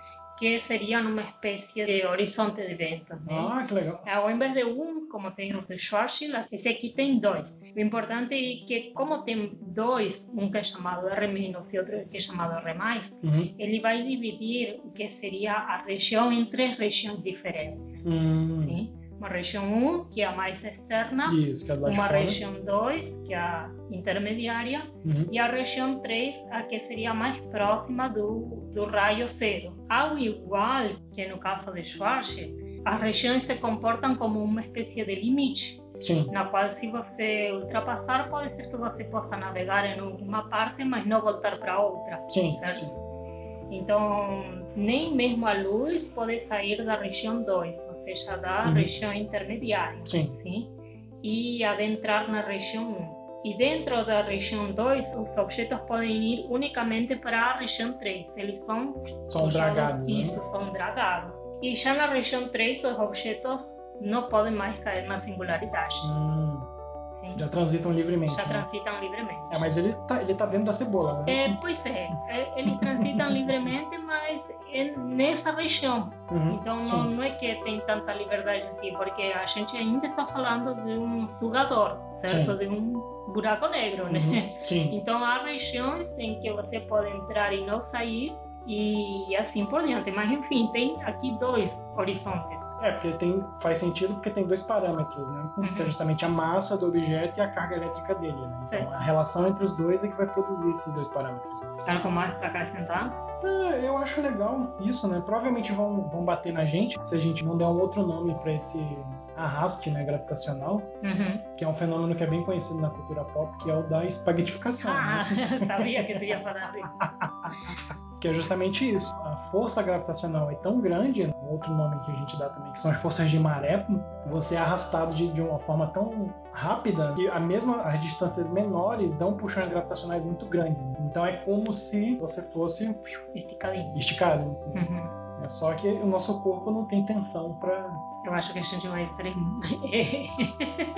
que serían uma espécie de horizonte de eventos. Né? Ah, que legal. Ao invés de um, como tem o de Schwarzschild, esse aqui tem dois. O importante é que, como tem dois, um que é chamado R- e outro que é chamado R+, uhum. ele vai dividir o que seria a região em três regiões diferentes. Uhum. Sim? Uma região 1, que é a mais externa, Isso, é uma região 2, que é a intermediária, uhum. e a região 3, a que seria mais próxima do, do raio zero. Ao igual que no caso de Schwarzschild, as regiões se comportam como uma espécie de limite, Sim. na qual se você ultrapassar, pode ser que você possa navegar em uma parte, mas não voltar para outra. Sim, certo? Então, nem mesmo a luz pode sair da região 2, ou seja, da uhum. região intermediária. Sim. sim. E adentrar na região 1. E dentro da região 2, os objetos podem ir unicamente para a região 3. Eles são, são dragados. Né? Isso, são dragados. E já na região 3, os objetos não podem mais cair na singularidade. Hum. Sim. Já transitam livremente. Já né? transitam livremente. É, mas ele tá, ele tá dentro da cebola, né? É, pois é, é, eles transitam [laughs] livremente, mas é nessa região. Uhum, Então não, não é que tem tanta liberdade assim, porque a gente ainda está falando de um sugador, certo? Sim. De um buraco negro, né? Uhum, sim. [laughs] Então há regiões em que você pode entrar e não sair e assim por diante. Mas enfim, tem aqui dois horizontes. É, porque tem, faz sentido porque tem dois parâmetros, né? Uhum. Que é justamente a massa do objeto e a carga elétrica dele, né? Então a relação entre os dois é que vai produzir esses dois parâmetros. Algo mais para acrescentar? É, eu acho legal isso, né? Provavelmente vão, vão bater na gente se a gente não der um outro nome para esse arraste né, gravitacional, Uhum. que é um fenômeno que é bem conhecido na cultura pop, que é o da espaguetificação. Ah, né? [laughs] sabia que tu ia falar disso. [laughs] Que é justamente isso. A força gravitacional é tão grande, outro nome que a gente dá também, que são as forças de maré, você é arrastado de, de uma forma tão rápida que a mesma as distâncias menores dão puxões gravitacionais muito grandes. Então é como se você fosse Esticadinho. esticado. Uhum. Só que o nosso corpo não tem tensão para Eu acho que a gente vai ser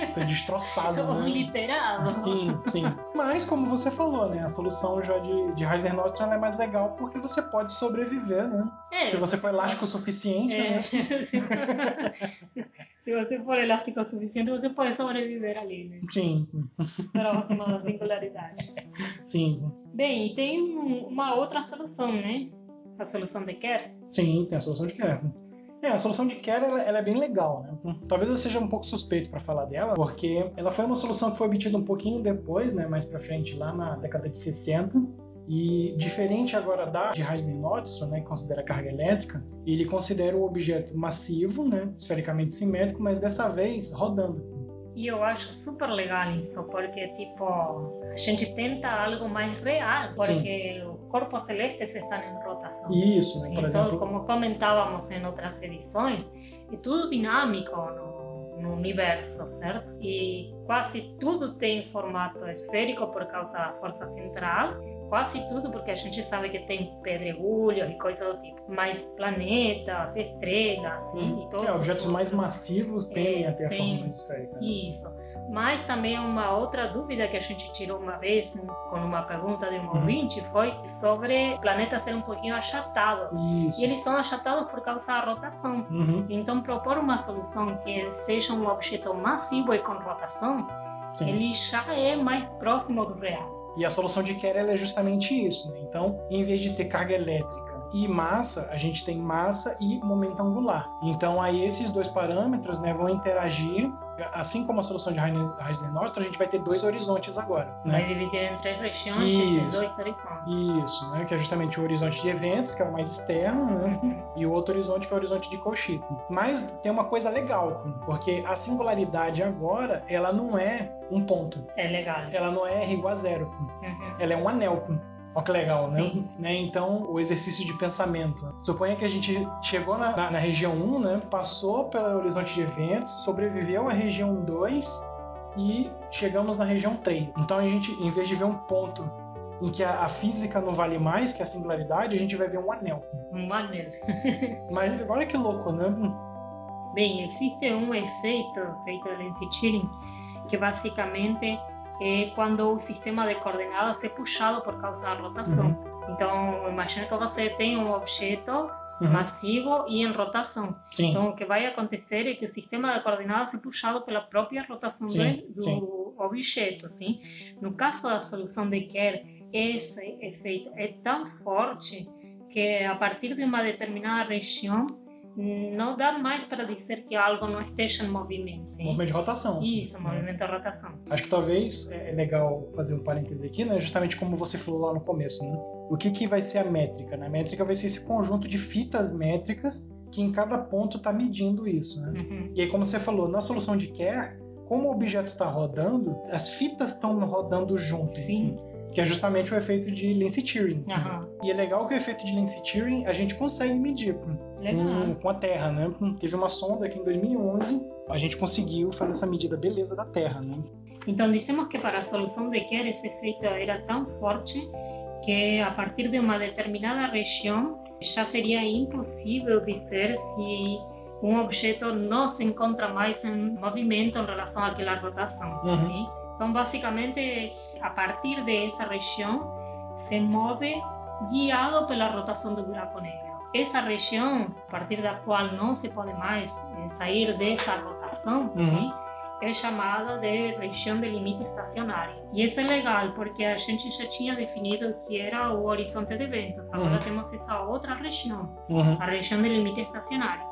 ser destroçado, [laughs] né? obliterado. Sim, sim. Mas, como você falou, né? A solução já de, de Heisenberg é mais legal porque você pode sobreviver, né? É, Se você for elástico o suficiente, né? É, [laughs] se, [laughs] se você for elástico o suficiente, você pode sobreviver ali, né? Sim, Próximo da singularidade. sim. Bem, e tem um- uma outra solução, né? A solução de Kerr. Sim, tem a solução de Kerr. É, a solução de Kerr ela, ela é bem legal, né? Talvez eu seja um pouco suspeito para falar dela, porque ela foi uma solução que foi obtida um pouquinho depois, né, mais para frente, lá na década de 60. E diferente agora da de Heisenberg, né, que considera carga elétrica, ele considera o objeto massivo, né, esfericamente simétrico, mas dessa vez rodando. E eu acho super legal isso, porque, tipo, a gente tenta algo mais real, porque os corpos celestes estão em rotação. Isso, né, por todo, exemplo, como comentávamos em outras edições, é tudo dinâmico no, no universo, certo? E quase tudo tem formato esférico por causa da força central, quase tudo porque a gente sabe que tem pedregulhos e coisas do tipo. Mas planetas, estrelas, sim, e todos é, objetos os mais massivos tendem É, a ter a tem- forma esférica. né? Isso. Mas também uma outra dúvida que a gente tirou uma vez com uma pergunta de um Uhum. ouvinte foi sobre planetas serem um pouquinho achatados. Isso. E eles são achatados por causa da rotação. Uhum, Então, propor uma solução que seja um objeto massivo e com rotação, sim. ele já é mais próximo do real. E a solução de Kerr é justamente isso. Né? Então, em vez de ter carga elétrica e massa, a gente tem massa e momento angular. Então, aí esses dois parâmetros né, vão interagir. Assim como a solução de Heisenberg, a gente vai ter dois horizontes agora. Vai Né? dividir em três regiões esses dois horizontes. Isso, né? que é justamente o horizonte de eventos, que é o mais externo, né? Uhum. e o outro horizonte que é o horizonte de Cauchy. Mas tem uma coisa legal, porque a singularidade agora, ela não é um ponto, É legal. ela não é R igual a zero. Uhum. ela é um anel. Olha que legal, né? Né? Então, o exercício de pensamento. Suponha que a gente chegou na, na- na região 1, né? passou pelo horizonte de eventos, sobreviveu à região 2 e chegamos na região 3. Então, a gente, em vez de ver um ponto em que a, a física não vale mais que a singularidade, a gente vai ver um anel. Um anel. [laughs] Mas olha que louco, né? Bem, existe um efeito feito de Lenzi-Chilling que basicamente é quando o sistema de coordenadas é puxado por causa da rotação. Então, imagina que você tem um objeto Uhum. massivo e em rotação. Sim. Então, o que vai acontecer é que o sistema de coordenadas é puxado pela própria rotação Sim, do sim. objeto. Sim? No caso da solução de Kerr, esse efeito é tão forte que a partir de uma determinada região não dá mais para dizer que algo não esteja em movimento. Sim? Movimento de rotação. Isso, Né? movimento de rotação. Acho que talvez é legal fazer um parêntese aqui, né? Justamente como você falou lá no começo, né? O que, que vai ser a métrica? né? A métrica vai ser esse conjunto de fitas métricas que em cada ponto está medindo isso, né? Uhum. E aí, como você falou, na solução de Kerr, como o objeto está rodando, as fitas estão rodando junto. Sim. Que é justamente o efeito de Lenzi-Turing. Aham. E é legal que o efeito de Lenzi-Turing a gente consegue medir com, com a Terra, né? Teve uma sonda aqui em 2011, a gente conseguiu fazer essa medida beleza da Terra, né? Então, dissemos que para a solução de Kerr esse efeito era tão forte que a partir de uma determinada região já seria impossível dizer se um objeto não se encontra mais em movimento em relação àquela rotação. Uhum. Sim? Então, basicamente, a partir dessa região, se move guiado pela rotação do buraco negro. Essa região, a partir da qual não se pode mais eh, sair dessa rotação, Uhum. sim, é chamada de região de limite estacionário. E isso é legal porque a gente já tinha definido que era o horizonte de eventos. Agora Uhum. temos essa outra região, Uhum. a região de limite estacionário.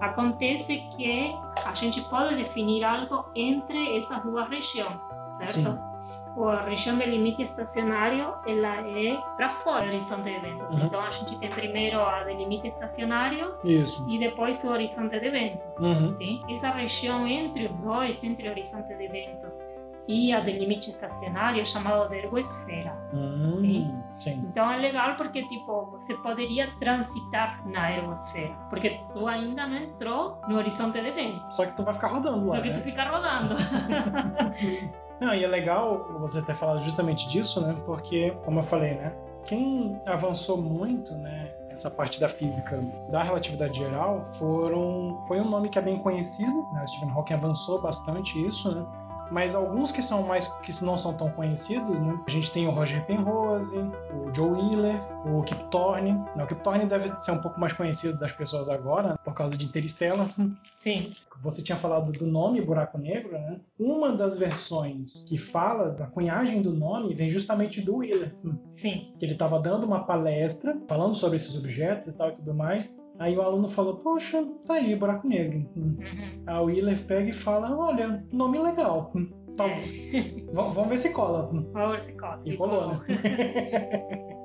Acontece que a gente pode definir algo entre essas duas regiões, certo? Sim. A região de limite estacionário, ela é para fora do horizonte de eventos. Uhum. Então a gente tem primeiro a de limite estacionário Isso. e depois o horizonte de eventos. Uhum. Sim? Essa região entre os dois, entre o horizonte de eventos e a de limite estacionário, é chamada de ergoesfera. Hum, Sim. sim. Então é legal porque tipo você poderia transitar na ergosfera, porque tu ainda não entrou no horizonte de eventos. Só que tu vai ficar rodando lá, Só que né? tu fica rodando. [laughs] Não, e é legal você ter falado justamente disso, né? Porque, como eu falei, né? Quem avançou muito, né? Essa parte da física da relatividade geral foram foi um nome que é bem conhecido, né? Stephen Hawking avançou bastante isso, né? Mas alguns que são mais que não são tão conhecidos, né? A gente tem o Roger Penrose, o Joe Wheeler, o Kip Thorne. Né? O Kip Thorne deve ser um pouco mais conhecido das pessoas agora por causa de Interstellar. [laughs] Sim. Você tinha falado do nome buraco negro, né? Uma das versões que fala da cunhagem do nome vem justamente do Wheeler. Sim. Que ele estava dando uma palestra falando sobre esses objetos e tal e tudo mais. Aí o aluno falou: Poxa, tá aí, buraco negro. Uhum. Aí o Wheeler pega e fala: Olha, nome legal. Tá, É. v- vamos ver se cola. Vamos ver se cola. E colou, né? [laughs]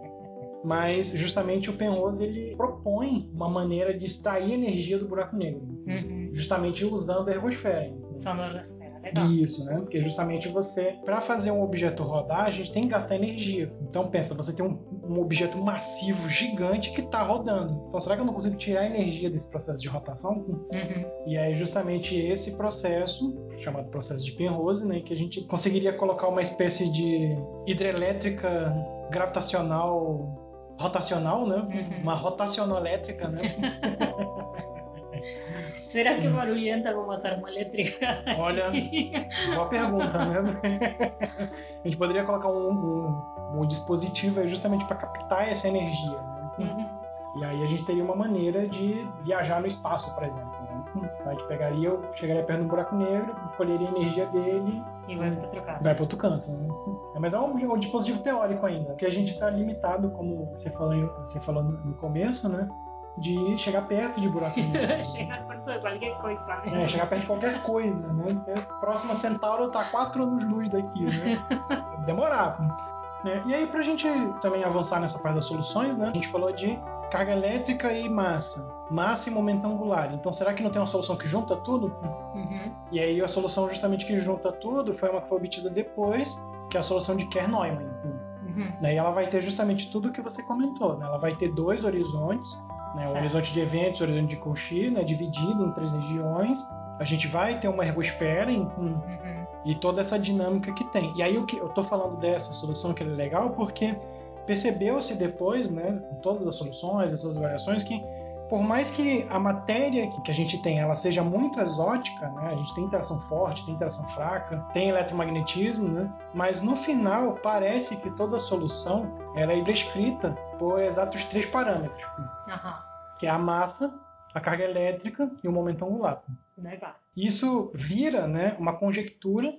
Mas justamente o Penrose ele propõe uma maneira de extrair energia do buraco negro, Uhum. justamente usando a ergosfera. Da ergosfera. Legal. Isso, né? Porque justamente você, para fazer um objeto rodar, a gente tem que gastar energia. Então pensa, você tem um, um objeto massivo, gigante que está rodando. Então será que eu não consigo tirar a energia desse processo de rotação? Uhum. E aí justamente esse processo, chamado processo de Penrose, né, que a gente conseguiria colocar uma espécie de hidrelétrica gravitacional rotacional, né? Uhum. Uma rotacionoelétrica, né? [laughs] Será que barulhenta como a termoelétrica? Olha, boa pergunta, né? A gente poderia colocar um, um- um dispositivo justamente para captar essa energia, né? Uhum. E aí a gente teria uma maneira de viajar no espaço, por exemplo. Né? A gente pegaria, eu chegaria perto do buraco negro, colheria a energia dele E vai para outro canto. vai para outro canto. Né? É, Mas é um, um dispositivo teórico ainda, porque a gente está limitado, como você falou, você falou no no começo, né? De chegar perto de buraco negro. [laughs] Chegar perto de qualquer coisa, né? É, chegar perto de qualquer coisa, né? Porque a próxima Centauro tá 4 anos luz daqui, né? [laughs] Demorar. Né? E aí, pra gente também avançar nessa parte das soluções, né? A gente falou de carga elétrica e massa. Massa e momento angular. Então, será que não tem uma solução que junta tudo? Uhum. E aí, a solução justamente que junta tudo foi uma que foi obtida depois, que é a solução de Kerr-Neumann. Uhum. Né? E ela vai ter justamente tudo o que você comentou. Né? Ela vai ter dois horizontes, né? o horizonte de eventos o horizonte de Cauchy, né? dividido em três regiões. A gente vai ter uma ergosfera em- Uhum. e toda essa dinâmica que tem. E aí o que eu estou falando dessa solução que é legal porque percebeu-se depois, né, com todas as soluções e todas as variações, que por mais que a matéria que a gente tem ela seja muito exótica, né, a gente tem interação forte, tem interação fraca, tem eletromagnetismo, né, mas no final parece que toda solução ela é descrita por exatos três parâmetros, Aham. que é a massa, a carga elétrica e o momento angular. Isso vira né, uma conjectura.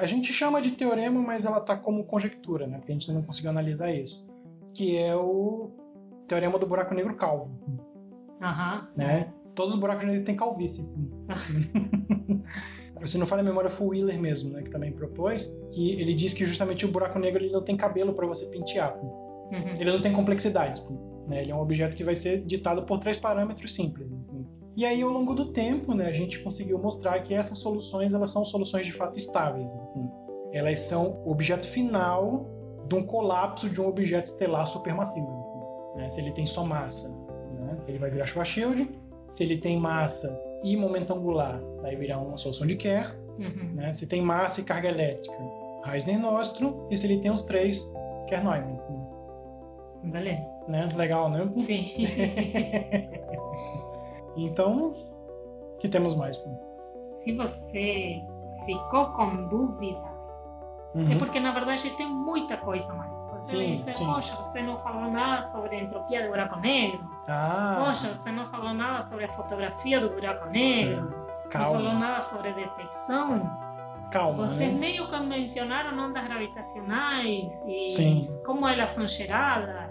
A, gente chama de teorema, mas ela está como conjectura, né, porque a gente não conseguiu analisar isso. Que é o teorema do buraco negro calvo. Aham. Né? Todos os buracos negros têm calvície. [laughs] Se não falha a memória, foi o Wheeler mesmo, né, que também propôs, que ele diz que justamente o buraco negro ele não tem cabelo para você pentear. Uhum. Ele não tem complexidades. Né? Ele é um objeto que vai ser ditado por três parâmetros simples. E aí, ao longo do tempo, né, a gente conseguiu mostrar que essas soluções elas são soluções de fato estáveis. Elas são o objeto final de um colapso de um objeto estelar supermassivo. Né? Se ele tem só massa, ele vai virar Schwarzschild. Se ele tem massa e momento angular, vai virar uma solução de Kerr. Uhum. Né? Se tem massa e carga elétrica, Reisner-Nostro. E se ele tem os três, Kerr-Neumann. Beleza. Né? Legal, né? Sim. [laughs] Então, que temos mais? Se você ficou com dúvidas, é uhum. é porque na verdade tem muita coisa mais. Você sim, diz, poxa, você não falou nada sobre entropia do buraco negro. Ah. Poxa, você não falou nada sobre a fotografia do buraco negro. Calma. Não falou nada sobre detecção. Calma, Vocês né? meio que mencionaram ondas gravitacionais e Sim. como elas são geradas.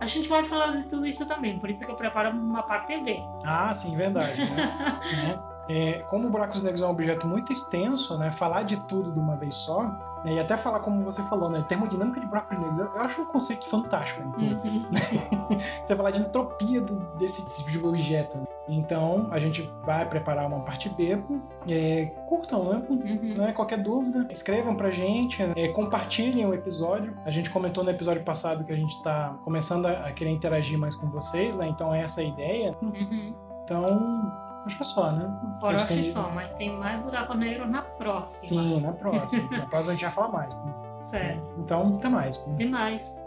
A gente vai falar de tudo isso também, por isso que eu preparo uma parte B. Ah, sim, verdade. Né? [laughs] é, como o buracos negros é um objeto muito extenso, né? Falar de tudo de uma vez só? E até falar como você falou, né? Termodinâmica de buracos negros, eu, eu acho um conceito fantástico. Né? Uhum. [laughs] você falar de entropia desse tipo de objeto. Né? Então, a gente vai preparar uma parte B. É, curtam, né? Uhum. né? Qualquer dúvida, escrevam pra gente, é, compartilhem o episódio. A gente comentou no episódio passado que a gente tá começando a, a querer interagir mais com vocês, né? Então, essa é a ideia. Uhum. Então, Acho que é só, né? Hoje é só, mas tem mais buraco negro na próxima. Sim, na próxima. na próxima a gente vai falar mais. Certo. Então, até mais. Até mais.